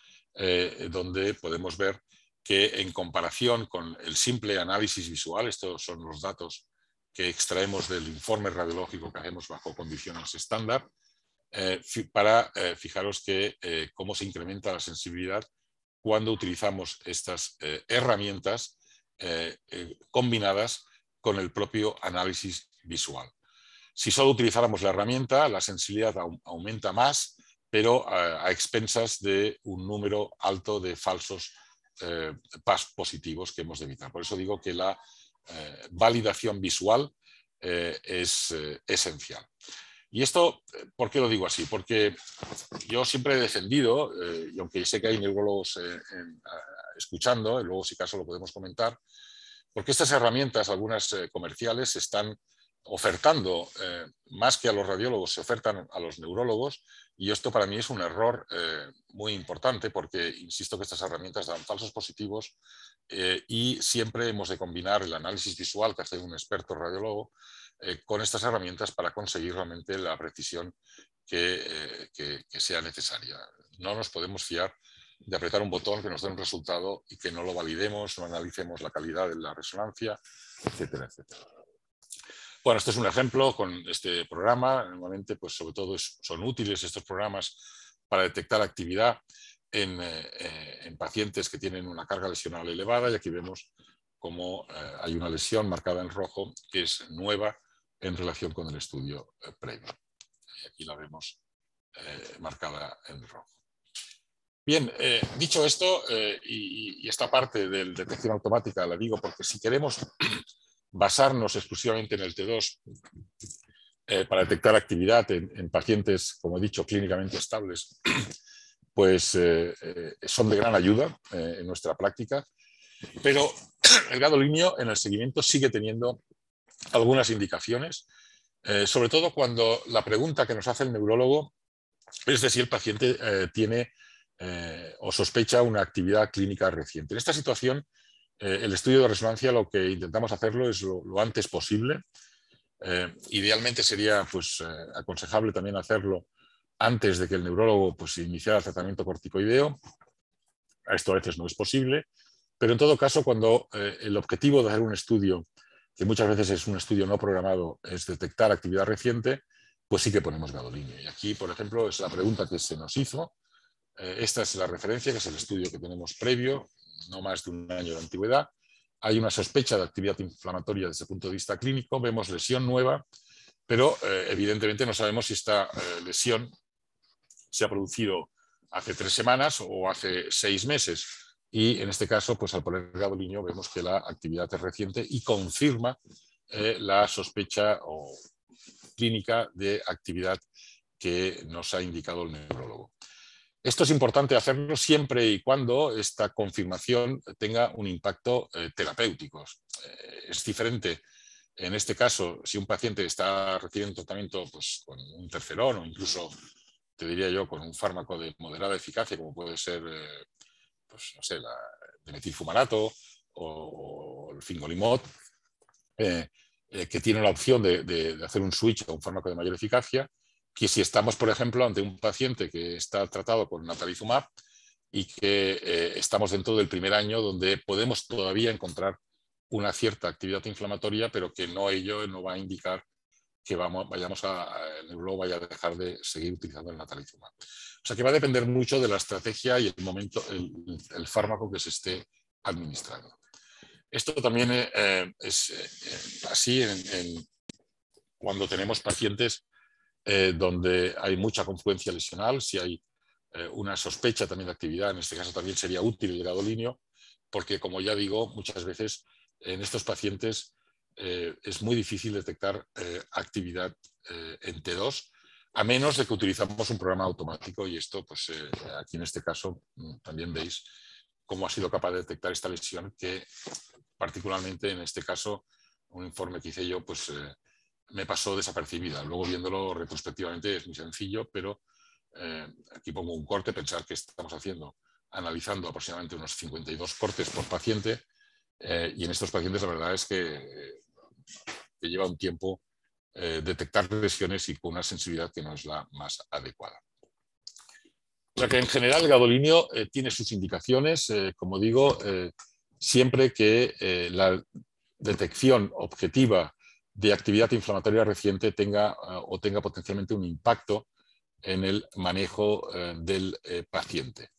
donde podemos ver que en comparación con el simple análisis visual, estos son los datos que extraemos del informe radiológico que hacemos bajo condiciones estándar, para fijaros que cómo se incrementa la sensibilidad cuando utilizamos estas eh, herramientas eh, eh, combinadas con el propio análisis visual. Si solo utilizáramos la herramienta, la sensibilidad aumenta más, pero a, expensas de un número alto de falsos PAS positivos que hemos de evitar. Por eso digo que la validación visual es esencial. Y esto, ¿por qué lo digo así? Porque yo siempre he defendido, eh, y aunque sé que hay neurólogos eh, escuchando, y luego si caso lo podemos comentar, porque estas herramientas, algunas eh, comerciales, se están ofertando más que a los radiólogos, se ofertan a los neurólogos, y esto para mí es un error muy importante porque insisto que estas herramientas dan falsos positivos y siempre hemos de combinar el análisis visual que hace un experto radiólogo eh, con estas herramientas para conseguir realmente la precisión eh, que, sea necesaria. No nos podemos fiar de apretar un botón que nos dé un resultado y que no lo validemos, no analicemos la calidad de la resonancia, etcétera, etcétera. Bueno, este es un ejemplo con este programa. Normalmente, pues sobre todo son útiles estos programas para detectar actividad en, eh, en, pacientes que tienen una carga lesional elevada y aquí vemos cómo hay una lesión marcada en rojo que es nueva en relación con el estudio eh, previo. Y aquí la vemos eh, marcada en rojo. Bien, eh, dicho esto, y, esta parte de detección automática la digo porque si queremos basarnos exclusivamente en el T2 para detectar actividad en, pacientes, como he dicho, clínicamente estables, [clears throat] pues son de gran ayuda en nuestra práctica, pero [clears throat] el gadolinio en el seguimiento sigue teniendo algunas indicaciones, eh, sobre todo cuando la pregunta que nos hace el neurólogo es de si el paciente eh, tiene eh, o sospecha una actividad clínica reciente. En esta situación, el estudio de resonancia lo que intentamos hacerlo es lo, antes posible. idealmente sería pues, aconsejable también hacerlo antes de que el neurólogo pues, iniciara el tratamiento corticoideo. Esto a veces no es posible, pero en todo caso, cuando el objetivo de hacer un estudio que muchas veces es un estudio no programado, es detectar actividad reciente, pues sí que ponemos gadolinio. Y aquí, por ejemplo, es la pregunta que se nos hizo. Eh, esta es la referencia, que es el estudio que tenemos previo, no más de un año de antigüedad. Hay una sospecha de actividad inflamatoria desde el punto de vista clínico, vemos lesión nueva, pero eh, evidentemente no sabemos si esta eh, lesión se ha producido hace tres semanas o hace seis meses y en este caso, pues al poner gadolinio vemos que la actividad es reciente y confirma eh, la sospecha o clínica de actividad que nos ha indicado el neurólogo. Esto es importante hacerlo siempre y cuando esta confirmación tenga un impacto eh, terapéutico. Eh, es diferente en este caso si un paciente está recibiendo tratamiento pues, con un interferón o incluso, te diría yo, con un fármaco de moderada eficacia como puede ser pues, no sé, la de metilfumarato o, el fingolimod, eh, eh, que tiene la opción de, hacer un switch a un fármaco de mayor eficacia, que si estamos, por ejemplo, ante un paciente que está tratado con natalizumab y que eh, estamos dentro del primer año donde podemos todavía encontrar una cierta actividad inflamatoria, pero que no ello no va a indicar que vamos, vayamos a, el neurólogo vaya a dejar de seguir utilizando el natalizumab. O sea que va a depender mucho de la estrategia y el momento, el, fármaco que se esté administrando. Esto también eh, es eh, así en, cuando tenemos pacientes eh, donde hay mucha confluencia lesional, si hay una sospecha también de actividad, en este caso también sería útil el gadolinio, porque como ya digo, muchas veces en estos pacientes es muy difícil detectar actividad en T2 a menos de que utilizamos un programa automático y esto, pues eh, aquí en este caso mm, también veis cómo ha sido capaz de detectar esta lesión que particularmente en este caso un informe que hice yo pues eh, me pasó desapercibida. Luego viéndolo retrospectivamente es muy sencillo, pero aquí pongo un corte, pensar que estamos haciendo, analizando aproximadamente unos 52 cortes por paciente, y en estos pacientes la verdad es que, que lleva un tiempo detectar lesiones y con una sensibilidad que no es la más adecuada. O sea que en general el gadolinio eh, tiene sus indicaciones, eh, como digo, eh, siempre que la detección objetiva de actividad inflamatoria reciente tenga o tenga potencialmente un impacto en el manejo del paciente.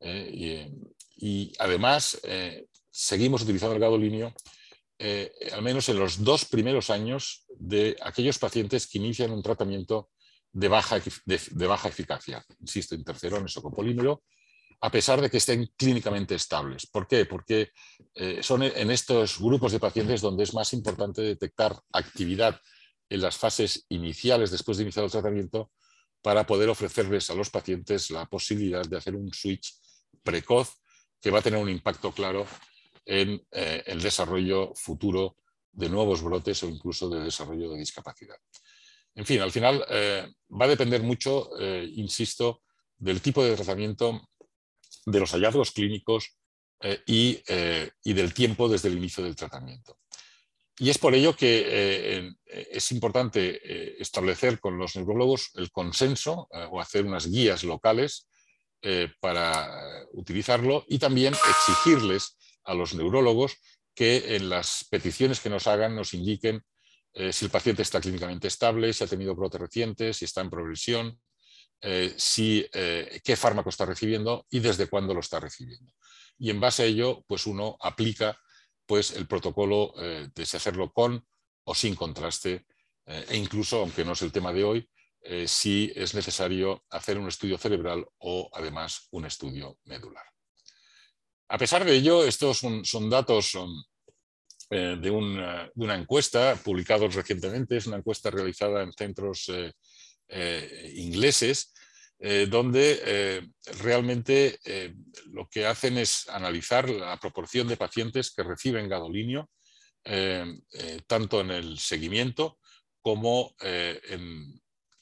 Y, además, seguimos utilizando el gadolinio al menos en los dos primeros años de aquellos pacientes que inician un tratamiento de baja, de, baja eficacia, insisto, interferones o copolímero, a pesar de que estén clínicamente estables. ¿Por qué? Porque eh, son en estos grupos de pacientes donde es más importante detectar actividad en las fases iniciales después de iniciar el tratamiento para poder ofrecerles a los pacientes la posibilidad de hacer un switch precoz que va a tener un impacto claro en eh, el desarrollo futuro de nuevos brotes o incluso de desarrollo de discapacidad. En fin, al final eh, va a depender mucho, insisto, del tipo de tratamiento, de los hallazgos clínicos eh, y, del tiempo desde el inicio del tratamiento. Y es por ello que es importante establecer con los neurólogos el consenso o hacer unas guías locales para utilizarlo y también exigirles a los neurólogos que en las peticiones que nos hagan nos indiquen eh, si el paciente está clínicamente estable, si ha tenido brotes recientes, si está en progresión, eh, si, eh, qué fármaco está recibiendo y desde cuándo lo está recibiendo. Y en base a ello, pues uno aplica pues, el protocolo de si hacerlo con o sin contraste e incluso, aunque no es el tema de hoy, si es necesario hacer un estudio cerebral o además un estudio medular. A pesar de ello, estos son, son datos son, eh, de, una, encuesta publicada recientemente, es una encuesta realizada en centros eh, eh, ingleses, donde realmente lo que hacen es analizar la proporción de pacientes que reciben gadolinio, tanto en el seguimiento como en,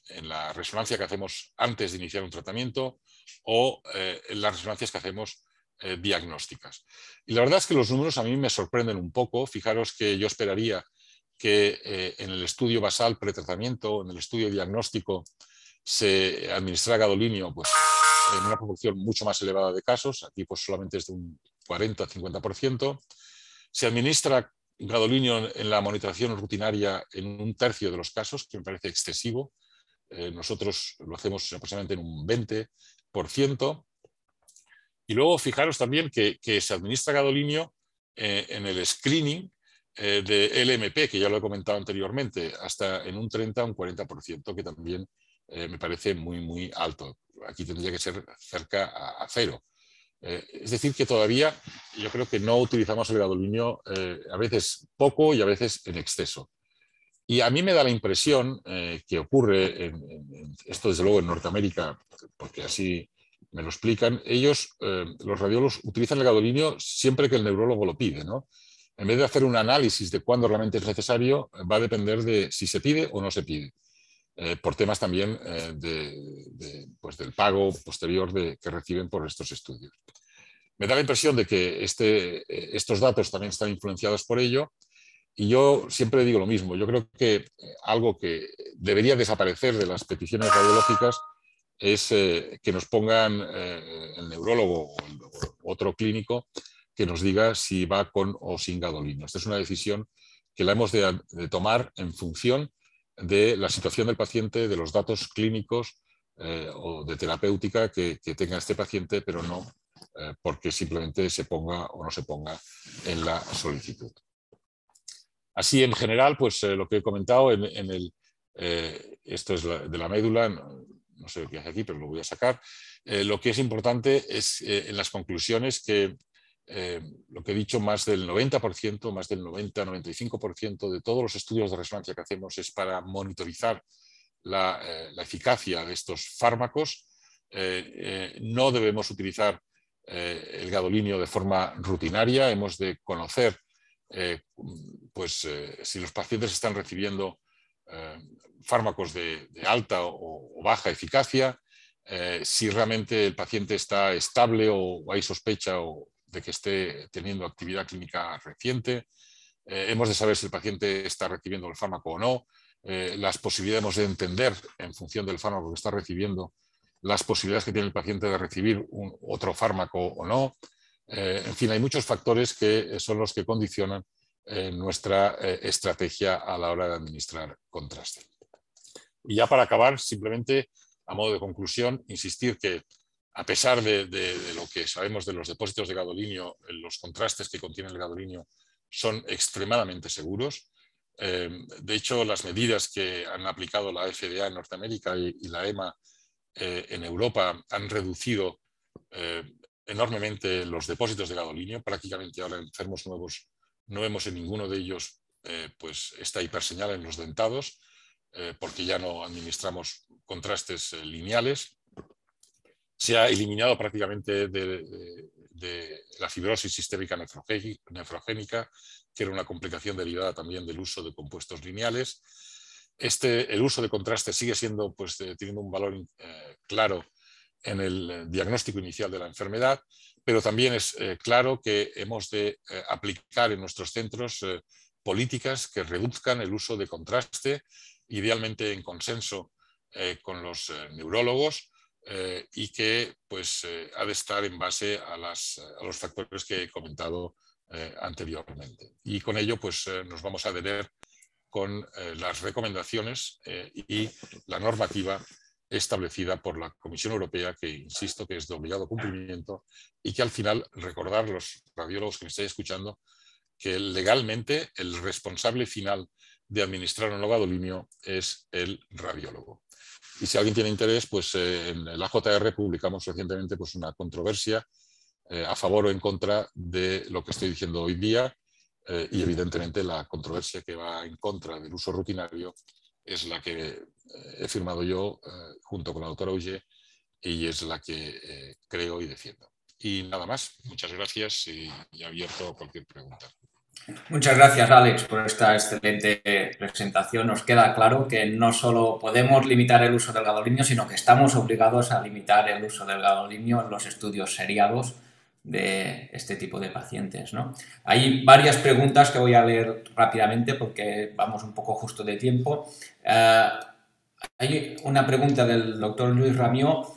en, la resonancia que hacemos antes de iniciar un tratamiento o en las resonancias que hacemos eh, diagnósticas. Y la verdad es que los números a mí me sorprenden un poco. Fijaros que yo esperaría que eh, en el estudio basal pretratamiento, en el estudio diagnóstico, se administra gadolinio pues, en una proporción mucho más elevada de casos, aquí pues solamente es de un 40-50%. Se administra gadolinio en la monitorización rutinaria en un tercio de los casos, que me parece excesivo. Eh, nosotros lo hacemos aproximadamente en un 20%. Y luego fijaros también que, se administra gadolinio eh, en el screening eh, de LMP, que ya lo he comentado anteriormente, hasta en un 30 o un 40%, que también eh, me parece muy, muy alto. Aquí tendría que ser cerca a, cero. es decir, que todavía yo creo que no utilizamos el gadolinio a veces poco y a veces en exceso. Y a mí me da la impresión que ocurre, esto desde luego en Norteamérica, porque así me lo explican, ellos, eh, los radiólogos, utilizan el gadolinio siempre que el neurólogo lo pide. ¿no? En vez de hacer un análisis de cuándo realmente es necesario, va a depender de si se pide o no se pide. Eh, por temas también eh, de, pues del pago posterior de, que reciben por estos estudios. Me da la impresión de que este, estos datos también están influenciados por ello y yo siempre digo lo mismo. Yo creo que algo que debería desaparecer de las peticiones radiológicas es eh, que nos pongan eh, el neurólogo o otro clínico que nos diga si va con o sin gadolinio. Esta es una decisión que la hemos de, tomar en función de la situación del paciente, de los datos clínicos eh, o de terapéutica que, tenga este paciente, pero no porque simplemente se ponga o no se ponga en la solicitud. Así, en general, pues lo que he comentado en, el, esto es de la médula, no sé qué hace aquí, pero lo voy a sacar. Eh, lo que es importante es eh, en las conclusiones que eh, lo que he dicho, más del 90%, más del 90-95% de todos los estudios de resonancia que hacemos es para monitorizar la, eficacia de estos fármacos. no debemos utilizar el gadolinio de forma rutinaria, hemos de conocer pues, si los pacientes están recibiendo fármacos de, alta o, baja eficacia, si realmente el paciente está estable o, hay sospecha de que esté teniendo actividad clínica reciente. hemos de saber si el paciente está recibiendo el fármaco o no, las posibilidades de entender en función del fármaco que está recibiendo las posibilidades que tiene el paciente de recibir otro fármaco o no. Eh, en fin, hay muchos factores que son los que condicionan eh, nuestra eh, estrategia a la hora de administrar contraste. Y ya para acabar, simplemente a modo de conclusión, insistir que a pesar de, lo que sabemos de los depósitos de gadolinio, los contrastes que contiene el gadolinio son extremadamente seguros. de hecho, las medidas que han aplicado la FDA en Norteamérica y la EMA eh, en Europa han reducido eh, enormemente los depósitos de gadolinio. Prácticamente ahora enfermos nuevos no vemos en ninguno de ellos eh, pues esta hiperseñal en los dentados, porque ya no administramos contrastes lineales. Se ha eliminado prácticamente de, la fibrosis sistémica nefrogénica, que era una complicación derivada también del uso de compuestos lineales. Este, el uso de contraste sigue siendo, pues, eh, teniendo un valor eh, claro en el eh, diagnóstico inicial de la enfermedad, pero también es claro que hemos de aplicar en nuestros centros políticas que reduzcan el uso de contraste, idealmente en consenso con los neurólogos, y que pues, ha de estar en base a, los factores que he comentado anteriormente. Y con ello pues, nos vamos a adherir con eh, las recomendaciones eh, y la normativa establecida por la Comisión Europea, que insisto que es de obligado cumplimiento y que al final recordar los radiólogos que me estáis escuchando que legalmente el responsable final de administrar un gadolinio es el radiólogo. Y si alguien tiene interés, pues eh, en la JR publicamos recientemente pues, una controversia a favor o en contra de lo que estoy diciendo hoy día eh, y evidentemente la controversia que va en contra del uso rutinario es la que eh, he firmado yo eh, junto con la doctora Ulle y es la que creo y defiendo. Y nada más, muchas gracias y, y abierto a cualquier pregunta. Muchas gracias, Alex, por esta excelente presentación. Nos queda claro que no solo podemos limitar el uso del gadolinio, sino que estamos obligados a limitar el uso del gadolinio en los estudios seriados de este tipo de pacientes. ¿no? Hay varias preguntas que voy a leer rápidamente porque vamos un poco justo de tiempo. Eh, hay una pregunta del doctor Luis Ramió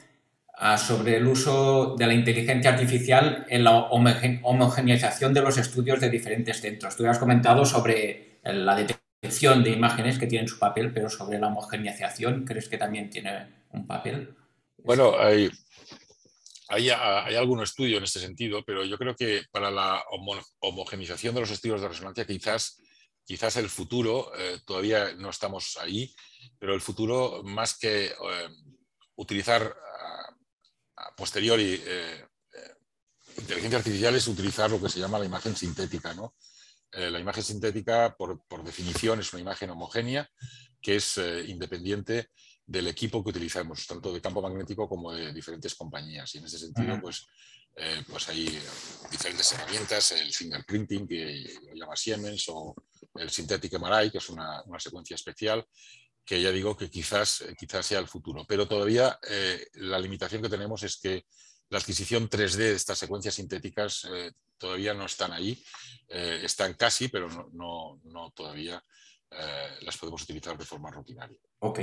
sobre el uso de la inteligencia artificial en la homogeneización de los estudios de diferentes centros. Tú has comentado sobre la detección de imágenes que tienen su papel, pero sobre la homogeneización, ¿crees que también tiene un papel? Bueno, hay, hay, algún estudio en este sentido, pero yo creo que para la homogenización de los estudios de resonancia quizás, quizás el futuro, eh, todavía no estamos ahí, pero el futuro más que eh, utilizar posteriori eh, inteligencia artificial es utilizar lo que se llama la imagen sintética. ¿no? la imagen sintética, por, por, definición, es una imagen homogénea que es independiente del equipo que utilizamos, tanto de campo magnético como de diferentes compañías. Y en ese sentido, pues, eh, pues hay diferentes herramientas, el fingerprinting, que lo llama Siemens, o el Synthetic MRI, que es una, secuencia especial, que ya digo que quizás, quizás sea el futuro. Pero todavía eh, la limitación que tenemos es que la adquisición 3D de estas secuencias sintéticas eh, todavía no están ahí, están casi, pero no, no, todavía las podemos utilizar de forma rutinaria. Ok.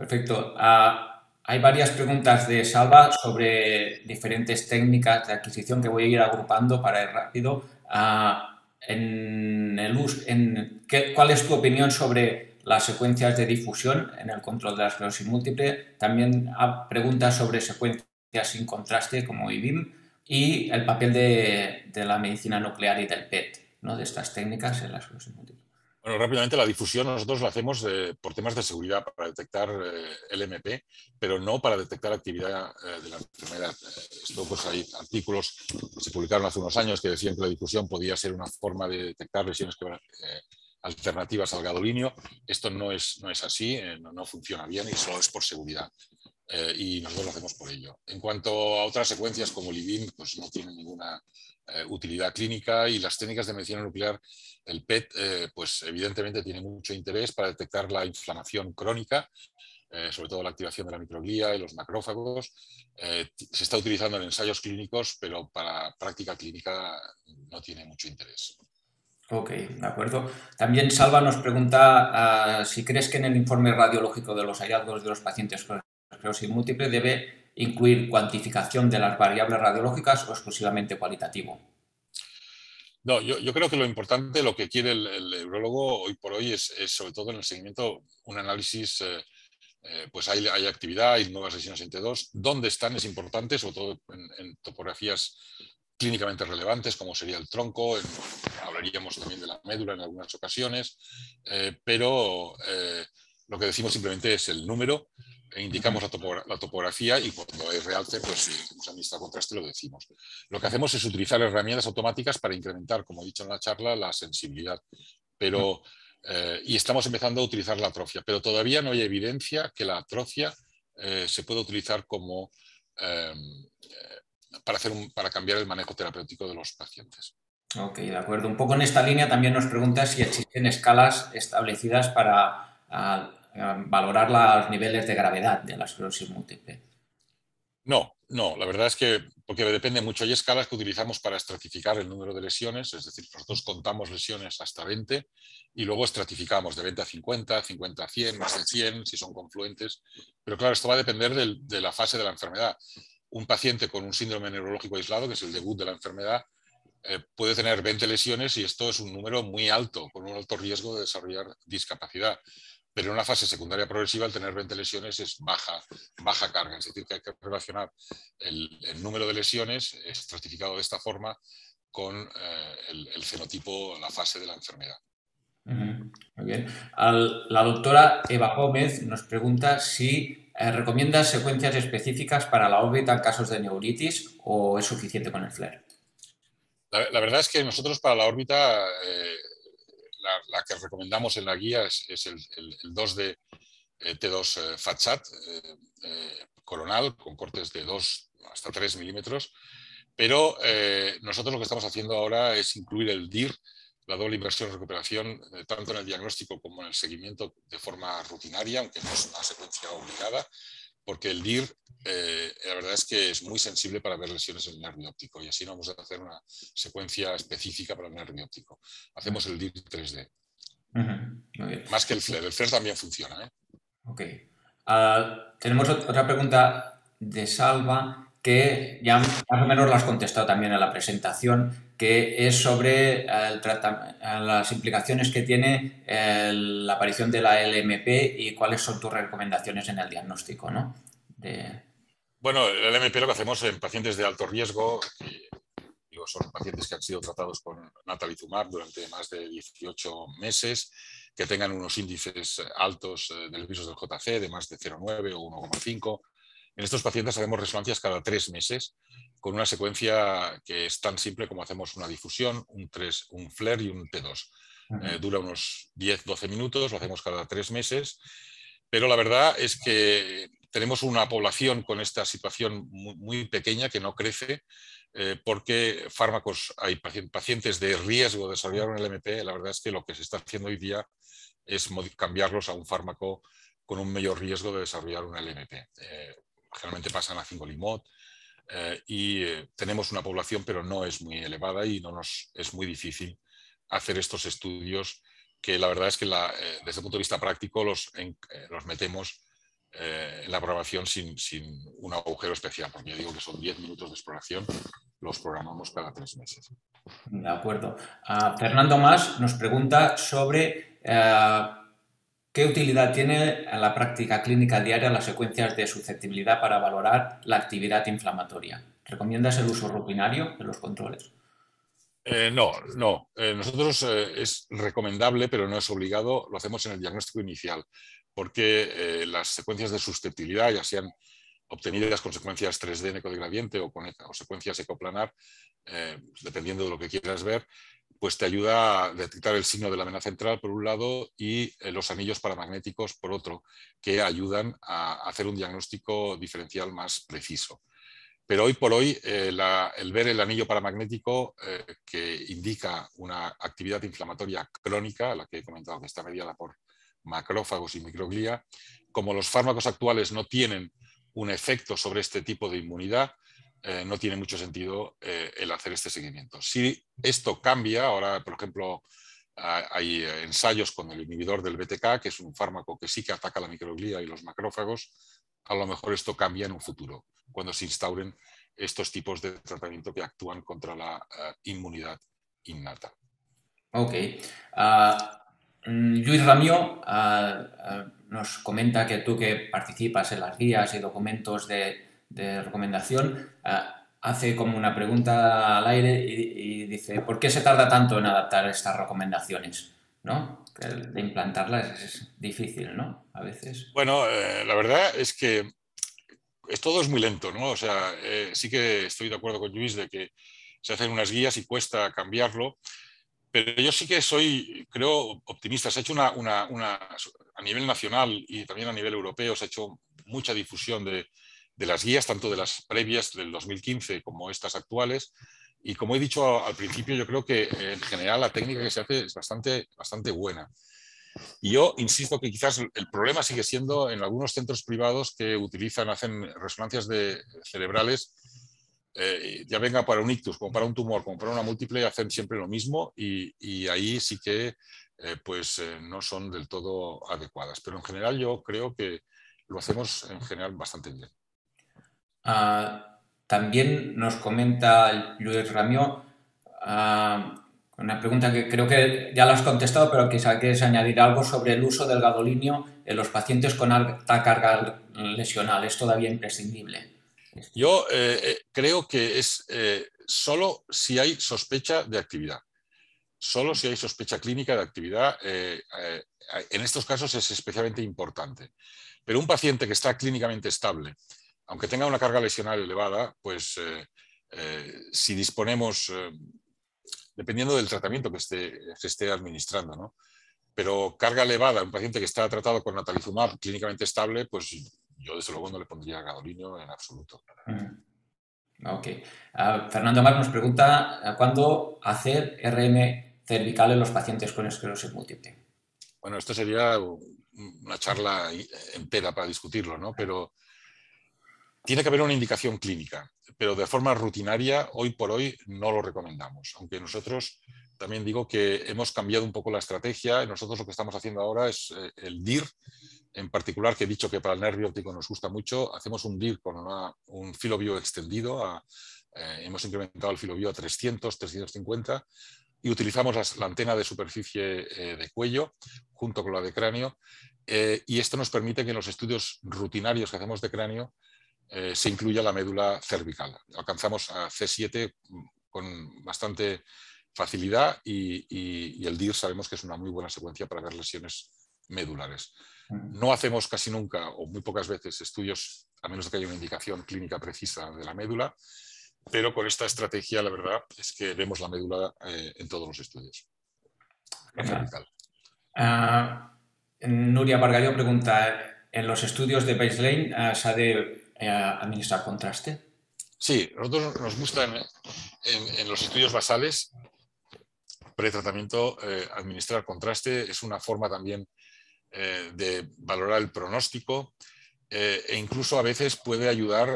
Perfecto. Ah, hay varias preguntas de Salva sobre diferentes técnicas de adquisición que voy a ir agrupando para ir rápido. Ah, en el en ¿Cuál es tu opinión sobre las secuencias de difusión en el control de la esclerosis múltiple? También preguntas sobre secuencias sin contraste como IBIM y el papel de, de la medicina nuclear y del PET, ¿no? de estas técnicas en la esclerosis múltiple. Bueno, rápidamente la difusión nosotros la hacemos eh, por temas de seguridad para detectar eh, el MP, pero no para detectar actividad eh, de la enfermedad. esto pues hay artículos que se publicaron hace unos años que decían que la difusión podía ser una forma de detectar lesiones alternativas al gadolinio. Esto no es, no es así, no, no, funciona bien y solo es por seguridad. eh, y nosotros lo hacemos por ello. En cuanto a otras secuencias como el pues no tienen ninguna eh, utilidad clínica y las técnicas de medicina nuclear, el PET, eh, pues evidentemente tiene mucho interés para detectar la inflamación crónica, sobre todo la activación de la microglía y los macrófagos. se está utilizando en ensayos clínicos, pero para práctica clínica no tiene mucho interés. Ok, de acuerdo. También Salva nos pregunta ah, si crees que en el informe radiológico de los hallazgos de los pacientes con esclerosis múltiple debe incluir cuantificación de las variables radiológicas o exclusivamente cualitativo. No, yo, creo que lo importante, lo que quiere el, urologo hoy por hoy es, sobre todo en el seguimiento un análisis, eh, eh, pues hay, actividad, hay nuevas lesiones en T2. ¿Dónde están? Es importante, sobre todo en, topografías clínicamente relevantes, como sería el tronco, hablaríamos también de la médula en algunas ocasiones, eh, pero lo que decimos simplemente es el número e indicamos la, topografía y cuando es realce, pues si hemos administrado contraste lo decimos. Lo que hacemos es utilizar herramientas automáticas para incrementar, como he dicho en la charla, la sensibilidad. Pero, eh, y estamos empezando a utilizar la atrofia, pero todavía no hay evidencia que la atrofia eh, se pueda utilizar como eh, para, hacer para cambiar el manejo terapéutico de los pacientes. Ok, de acuerdo. Un poco en esta línea también nos pregunta si existen escalas establecidas para ah, eh, valorar los niveles de gravedad de la esclerosis múltiple. No, no, la verdad es que porque depende mucho. Hay escalas que utilizamos para estratificar el número de lesiones, es decir, nosotros contamos lesiones hasta 20 y luego estratificamos de 20 a 50, 50 a 100, más de 100 si son confluentes. Pero claro, esto va a depender de la fase de la enfermedad. Un paciente con un síndrome neurológico aislado, que es el debut de la enfermedad, eh, puede tener 20 lesiones y esto es un número muy alto, con un alto riesgo de desarrollar discapacidad pero en una fase secundaria progresiva el tener 20 lesiones es baja, baja carga, es decir, que hay que relacionar el, número de lesiones estratificado de esta forma con eh, el, fenotipo, la fase de la enfermedad. Muy bien. la doctora Eva Gómez nos pregunta si eh, recomienda secuencias específicas para la órbita en casos de neuritis o es suficiente con el FLAIR. La, verdad es que nosotros para la órbita eh, la, que recomendamos en la guía es, el, 2 de eh, T2 FATSAT eh, eh, coronal con cortes de 2 hasta 3 milímetros, pero nosotros lo que estamos haciendo ahora es incluir el DIR, la doble inversión recuperación, tanto en el diagnóstico como en el seguimiento de forma rutinaria, aunque no es una secuencia obligada, porque el DIR, eh, la verdad es que es muy sensible para ver lesiones en el nervio óptico y así no vamos a hacer una secuencia específica para el nervio óptico. Hacemos el DIR 3D. Más que el FLAIR. El FLAIR también funciona. ¿eh? Ok. Ah, tenemos otra pregunta de Salva que ya más o menos la has contestado también en la presentación, que es sobre las implicaciones que tiene la aparición de la LMP y cuáles son tus recomendaciones en el diagnóstico. ¿no? Bueno, el LMP lo que hacemos en pacientes de alto riesgo, son pacientes que han sido tratados con natalizumab durante más de 18 meses, que tengan unos índices altos eh, del virus del JC de más de 0,9 o 1,5 en estos pacientes hacemos resonancias cada tres meses con una secuencia que es tan simple como hacemos una difusión, un, 3, un flare y un T2. Eh, dura unos 10-12 minutos, lo hacemos cada tres meses, pero la verdad es que tenemos una población con esta situación muy, pequeña que no crece eh, porque fármacos, hay pacientes de riesgo de desarrollar un LMP, la verdad es que lo que se está haciendo hoy día es cambiarlos a un fármaco con un mayor riesgo de desarrollar un LMP. Eh, generalmente pasan a 5 limot eh, y eh, tenemos una población pero no es muy elevada y no nos es muy difícil hacer estos estudios que la verdad es que eh, desde el punto de vista práctico los, los metemos en la programación sin, sin, un agujero especial, porque yo digo que son 10 minutos de exploración, los programamos cada tres meses. De acuerdo. Ah, Fernando Más nos pregunta sobre ¿Qué utilidad tiene en la práctica clínica diaria las secuencias de susceptibilidad para valorar la actividad inflamatoria? ¿Recomiendas el uso rutinario de los controles? Eh, no, no. Eh, nosotros eh, es recomendable, pero no es obligado. Lo hacemos en el diagnóstico inicial, porque las secuencias de susceptibilidad, ya sean obtenidas con secuencias 3D en ecodegradiente o o secuencias ecoplanar, dependiendo de lo que quieras ver, pues te ayuda a detectar el signo de la vena central por un lado y eh, los anillos paramagnéticos por otro, que ayudan a hacer un diagnóstico diferencial más preciso. Pero hoy por hoy, eh, el ver el anillo paramagnético eh, que indica una actividad inflamatoria crónica, la que he comentado que está mediada por macrófagos y microglía, como los fármacos actuales no tienen un efecto sobre este tipo de inmunidad, eh, no tiene mucho sentido eh, el hacer este seguimiento. Si esto cambia, ahora, por ejemplo, hay ensayos con el inhibidor del BTK, que es un fármaco que sí que ataca la microglía y los macrófagos, a lo mejor esto cambia en un futuro, cuando se instauren estos tipos de tratamiento que actúan contra la eh, inmunidad innata. Ok. Ah, mm, Luis Ramio ah, ah, nos comenta que tú que participas en las guías y documentos de, de recomendación, eh, hace como una pregunta al aire y, dice, ¿por qué se tarda tanto en adaptar estas recomendaciones? ¿No? De implantarlas es, difícil, ¿no? A veces. Bueno, eh, la verdad es que es, todo es muy lento, ¿no? O sea, eh, sí que estoy de acuerdo con Luis de que se hacen unas guías y cuesta cambiarlo, pero yo sí que soy, creo, optimista. Se ha hecho una, una, una, a nivel nacional y también a nivel europeo, se ha hecho mucha difusión de, de las guías, tanto de las previas del 2015 como estas actuales. Y como he dicho al principio, yo creo que eh, en general la técnica que se hace es bastante, bastante buena. Y yo insisto que quizás el problema sigue siendo en algunos centros privados que utilizan, hacen resonancias cerebrales, eh, ya venga para un ictus, como para un tumor, como para una múltiple, hacen siempre lo mismo y, ahí sí que eh, pues, no son del todo adecuadas. Pero en general yo creo que lo hacemos en general bastante bien. Ah, también nos comenta Luis Ramió ah, una pregunta que creo que ya la has contestado, pero quizá quieres añadir algo sobre el uso del gadolinio en los pacientes con alta carga lesional. ¿Es todavía imprescindible? Yo eh, eh, creo que es eh, solo si hay sospecha de actividad. Solo si hay sospecha clínica de actividad, en estos casos es especialmente importante. Pero un paciente que está clínicamente estable, aunque tenga una carga lesional elevada, pues eh, eh, si disponemos, eh, dependiendo del tratamiento que se esté administrando, ¿no? pero carga elevada, un paciente que está tratado con natalizumab clínicamente estable, pues yo desde luego no le pondría gadolinio en absoluto. Mm. Ok. Ah, Fernando Mar nos pregunta, ¿cuándo hacer RM cervical en los pacientes con esclerosis múltiple? Bueno, esto sería una charla entera para discutirlo, ¿no? Pero tiene que haber una indicación clínica, pero de forma rutinaria, hoy por hoy no lo recomendamos. Aunque nosotros también digo que hemos cambiado un poco la estrategia. Nosotros lo que estamos haciendo ahora es eh, el DIR, en particular, que he dicho que para el nervio óptico nos gusta mucho. Hacemos un DIR con un filo bio extendido. Eh, hemos incrementado el filo bio a 300, 350 y utilizamos la antena de superficie eh, de cuello junto con la de cráneo. y esto nos permite que en los estudios rutinarios que hacemos de cráneo eh, se incluya la médula cervical. Alcanzamos a C7 con bastante facilidad y, el DIR sabemos que es una muy buena secuencia para ver lesiones medulares. No hacemos casi nunca o muy pocas veces estudios, a menos de que haya una indicación clínica precisa de la médula, pero con esta estrategia la verdad es que vemos la médula eh, en todos los estudios. Uh, Nuria Bargalló pregunta, ¿en los estudios de baseline uh, se ha de eh, administrar contraste? Sí, nosotros nos gusta en, los estudios basales pretratamiento eh, administrar contraste. Es una forma también eh, de valorar el pronóstico e incluso a veces puede ayudar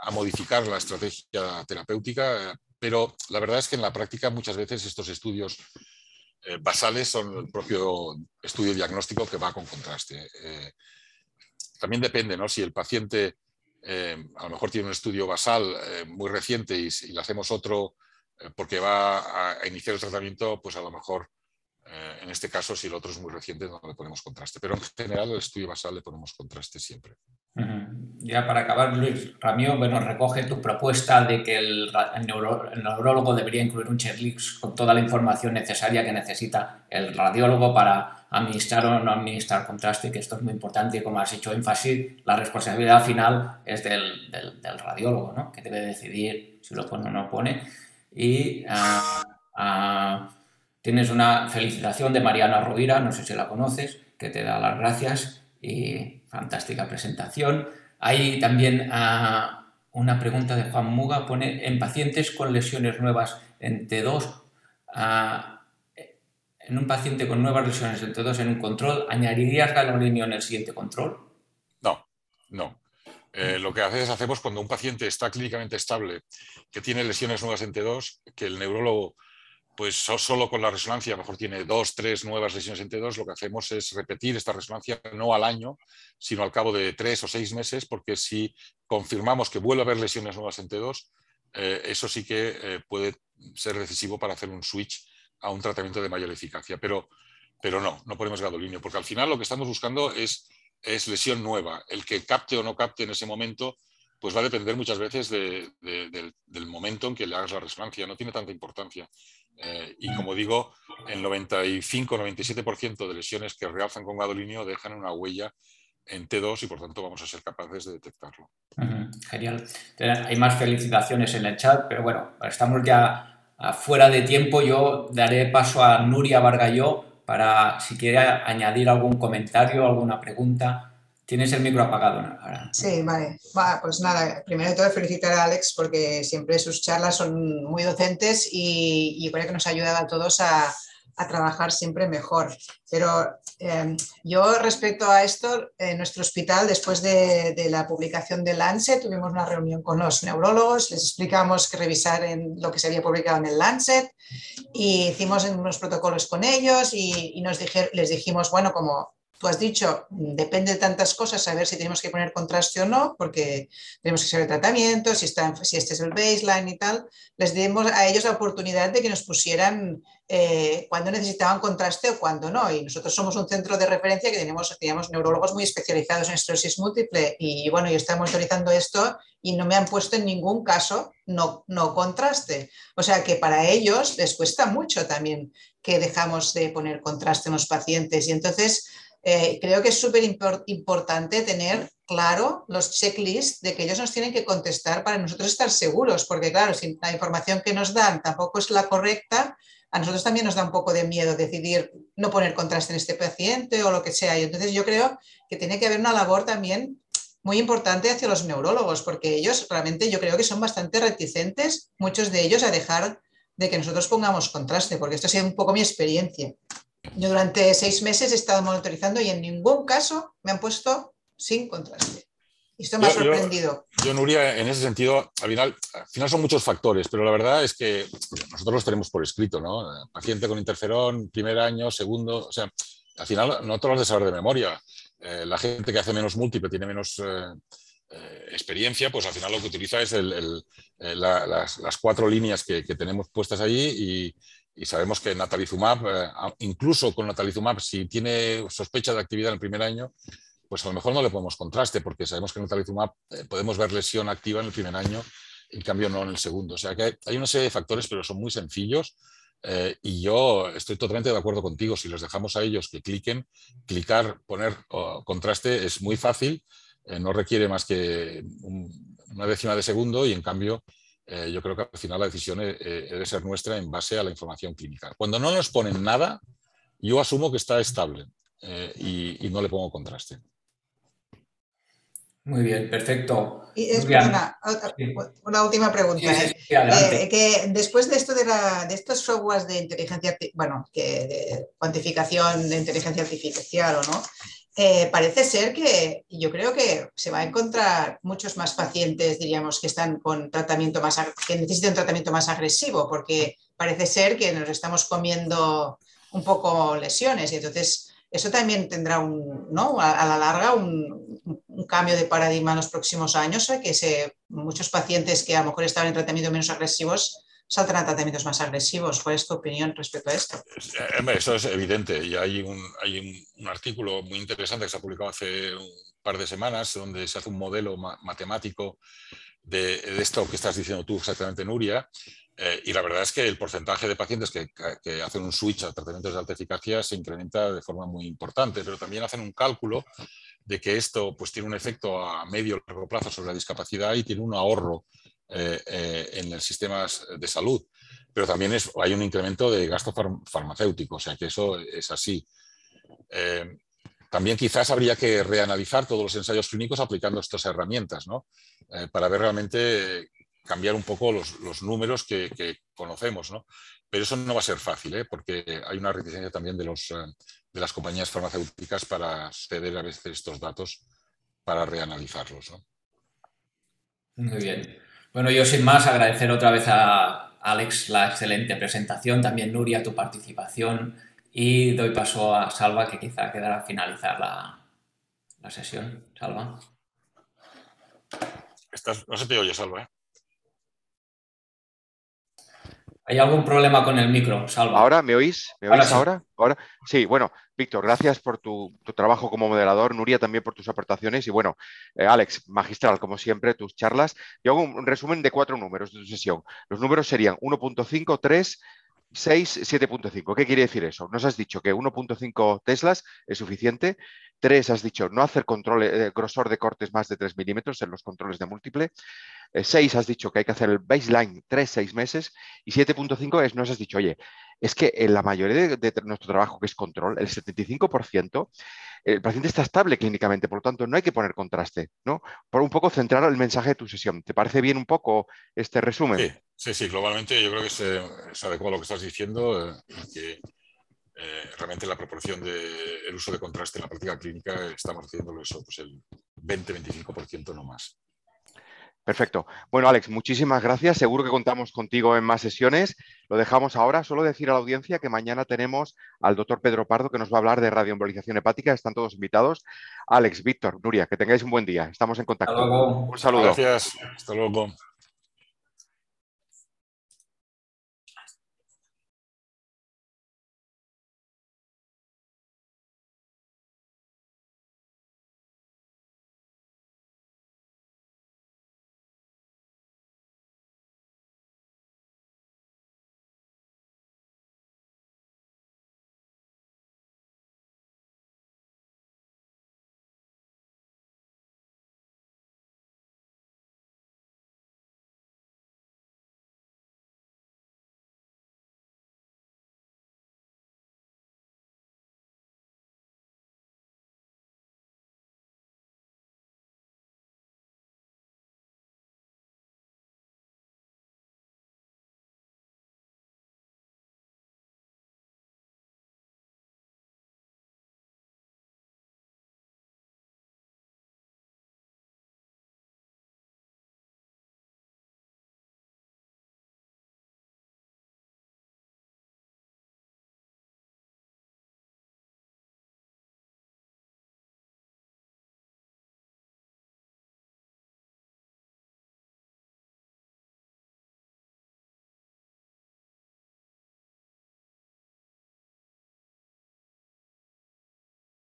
a modificar la estrategia terapéutica, pero la verdad es que en la práctica muchas veces estos estudios basales son el propio estudio diagnóstico que va con contraste. también depende, ¿no? Si el paciente eh, a lo mejor tiene un estudio basal eh, muy reciente y, si le hacemos otro eh, porque va a, iniciar el tratamiento, pues a lo mejor en este caso, si el otro es muy reciente, no le ponemos contraste. Pero en general, el estudio basal le ponemos contraste siempre. Ya para acabar, Luis Ramiro, bueno, recoge tu propuesta de que el, neurólogo debería incluir un checklist con toda la información necesaria que necesita el radiólogo para administrar o no administrar contraste, que esto es muy importante y como has hecho énfasis, la responsabilidad final es del, del, radiólogo, ¿no? que debe decidir si lo pone o no pone. Y ah, ah, Tienes una felicitación de Mariana Rovira, no sé si la conoces, que te da las gracias y fantástica presentación. Hay también ah, una pregunta de Juan Muga, pone, en pacientes con lesiones nuevas en T2, ah, en un paciente con nuevas lesiones en T2 en un control, ¿añadirías galolinio en el siguiente control? No, no. Eh, lo que haces, hacemos cuando un paciente está clínicamente estable, que tiene lesiones nuevas en T2, que el neurólogo pues solo con la resonancia, a lo mejor tiene dos, tres nuevas lesiones en T2, lo que hacemos es repetir esta resonancia no al año, sino al cabo de tres o seis meses, porque si confirmamos que vuelve a haber lesiones nuevas en T2, eh, eso sí que eh, puede ser decisivo para hacer un switch a un tratamiento de mayor eficacia. Pero, pero no, no ponemos gadolinio, porque al final lo que estamos buscando es, es lesión nueva. El que capte o no capte en ese momento pues va a depender muchas veces del, momento en que le hagas la resonancia, no tiene tanta importancia. Eh, y como digo, el 95-97% de lesiones que realzan con gadolinio dejan una huella en T2 y por tanto vamos a ser capaces de detectarlo. Genial. Hay más felicitaciones en el chat, pero bueno, estamos ya fuera de tiempo. Yo daré paso a Nuria Vargalló para si quiere añadir algún comentario, alguna pregunta. Tienes el micro apagado ahora. Sí, vale. pues nada, primero de todo felicitar a Alex porque siempre sus charlas son muy docentes y, creo que nos ha ayudado a todos a, trabajar siempre mejor. Pero em, yo respecto a esto, en nuestro hospital, después de, la publicación del Lancet, tuvimos una reunión con los neurólogos, les explicamos que revisar en lo que se había publicado en el Lancet y hicimos unos protocolos con ellos y, nos les dijimos, bueno, como tú has dicho, depende de tantas cosas, saber si tenemos que poner contraste o no, porque tenemos que saber tratamiento, si, está, si este es el baseline y tal. Les dimos a ellos la oportunidad de que nos pusieran eh, cuando necesitaban contraste o cuando no. Y nosotros somos un centro de referencia que tenemos, teníamos neurólogos muy especializados en esclerosis múltiple y bueno, yo estaba monitorizando esto y no me han puesto en ningún caso no, no contraste. O sea que para ellos les cuesta mucho también que dejamos de poner contraste en los pacientes y entonces eh, creo que es súper importante tener claro los checklists de que ellos nos tienen que contestar para nosotros estar seguros, porque claro, si la información que nos dan tampoco es la correcta, a nosotros también nos da un poco de miedo decidir no poner contraste en este paciente o lo que sea. Y entonces yo creo que tiene que haber una labor también muy importante hacia los neurólogos, porque ellos realmente yo creo que son bastante reticentes, muchos de ellos, a dejar de que nosotros pongamos contraste, porque esto ha sido un poco mi experiencia. Yo durante seis meses he estado monitorizando y en ningún caso me han puesto sin contraste. Y esto me ha sorprendido. Yo, Nuria, en ese sentido, al final, al final, son muchos factores, pero la verdad es que nosotros los tenemos por escrito, ¿no? Paciente con interferón, primer año, segundo, o sea, al final no todos los de saber de memoria. Eh, la gente que hace menos múltiple tiene menos eh, eh, experiencia, pues al final lo que utiliza es las, las, cuatro líneas que, que tenemos puestas allí y, y sabemos que natalizumab, eh, incluso con natalizumab, si tiene sospecha de actividad en el primer año, pues a lo mejor no le ponemos contraste, porque sabemos que natalizumab eh, podemos ver lesión activa en el primer año, en cambio no en el segundo. O sea que hay una serie de factores, pero son muy sencillos. Eh, y yo estoy totalmente de acuerdo contigo. Si los dejamos a ellos que cliquen, clicar, poner contraste es muy fácil, no requiere más que una décima de segundo y en cambio eh, yo creo que al final la decisión eh, eh, debe ser nuestra en base a la información clínica. Cuando no nos ponen nada, yo asumo que está estable y, no le pongo contraste. Muy bien, perfecto. Y una última pregunta. que después de esto de, de estos softwares de inteligencia, bueno, que de cuantificación de inteligencia artificial o no, eh, parece ser que yo creo que se va a encontrar muchos más pacientes, diríamos, que están con tratamiento más que necesitan un tratamiento más agresivo, porque parece ser que nos estamos comiendo un poco lesiones y entonces eso también tendrá un, ¿no? a, la larga un, cambio de paradigma en los próximos años, que se, muchos pacientes que a lo mejor estaban en tratamiento menos agresivos saltan a tratamientos más agresivos. ¿Cuál es tu opinión respecto a esto? Eh, eso es evidente y hay un, hay un, artículo muy interesante que se ha publicado hace un par de semanas donde se hace un modelo matemático de, esto que estás diciendo tú exactamente, Nuria. Eh, y la verdad es que el porcentaje de pacientes que, que, hacen un switch a tratamientos de alta eficacia se incrementa de forma muy importante, pero también hacen un cálculo de que esto pues, tiene un efecto a medio y largo plazo sobre la discapacidad y tiene un ahorro eh, eh, en el sistema de salud. pero también hay un incremento de gasto farmacéutico, o sea que eso es así. Eh, también quizás habría que reanalizar todos los ensayos clínicos aplicando estas herramientas, ¿no? Eh, para ver realmente cambiar un poco los, números que, conocemos, ¿no? Pero eso no va a ser fácil, ¿eh? porque hay una reticencia también de, los, eh, de las compañías farmacéuticas para ceder a veces estos datos para reanalizarlos. ¿no? Muy bien. Bueno, yo sin más agradecer otra vez a Alex la excelente presentación, también Nuria tu participación y doy paso a Salva, que quizá quedará finalizar la, sesión. Salva. no se te oye, Salva. ¿eh? ¿Hay algún problema con el micro, Salva? ¿Ahora me oís? ¿Me oís ahora? ¿Ahora? Sí, bueno, Víctor, gracias por tu, trabajo como moderador, Nuria también por tus aportaciones y bueno, eh, Alex, magistral, como siempre, tus charlas. Yo hago un resumen de cuatro números de tu sesión. Los números serían 1.5, 3, 6, 7.5. ¿Qué quiere decir eso? Nos has dicho que 1.5 Teslas es suficiente. 3 has dicho no hacer control, eh, grosor de cortes más de 3 milímetros en los controles de múltiple. 6 eh, has dicho que hay que hacer el baseline 3, 6 meses. Y 7.5 es, nos has dicho, oye, es que en la mayoría de, nuestro trabajo, que es control, el 75%, el paciente está estable clínicamente, por lo tanto no hay que poner contraste, ¿no? Por un poco centrar el mensaje de tu sesión. ¿Te parece bien un poco este resumen? Sí, sí, globalmente yo creo que es, adecuado lo que estás diciendo eh, y que eh, realmente la proporción del uso de contraste en la práctica clínica estamos haciéndolo eso, pues el 20-25% no más. Perfecto. Bueno, Alex, muchísimas gracias. Seguro que contamos contigo en más sesiones. Lo dejamos ahora. Solo decir a la audiencia que mañana tenemos al doctor Pedro Pardo que nos va a hablar de radioembolización hepática. Están todos invitados. Alex, Víctor, Nuria, que tengáis un buen día. Estamos en contacto. Un saludo. Gracias. Hasta luego.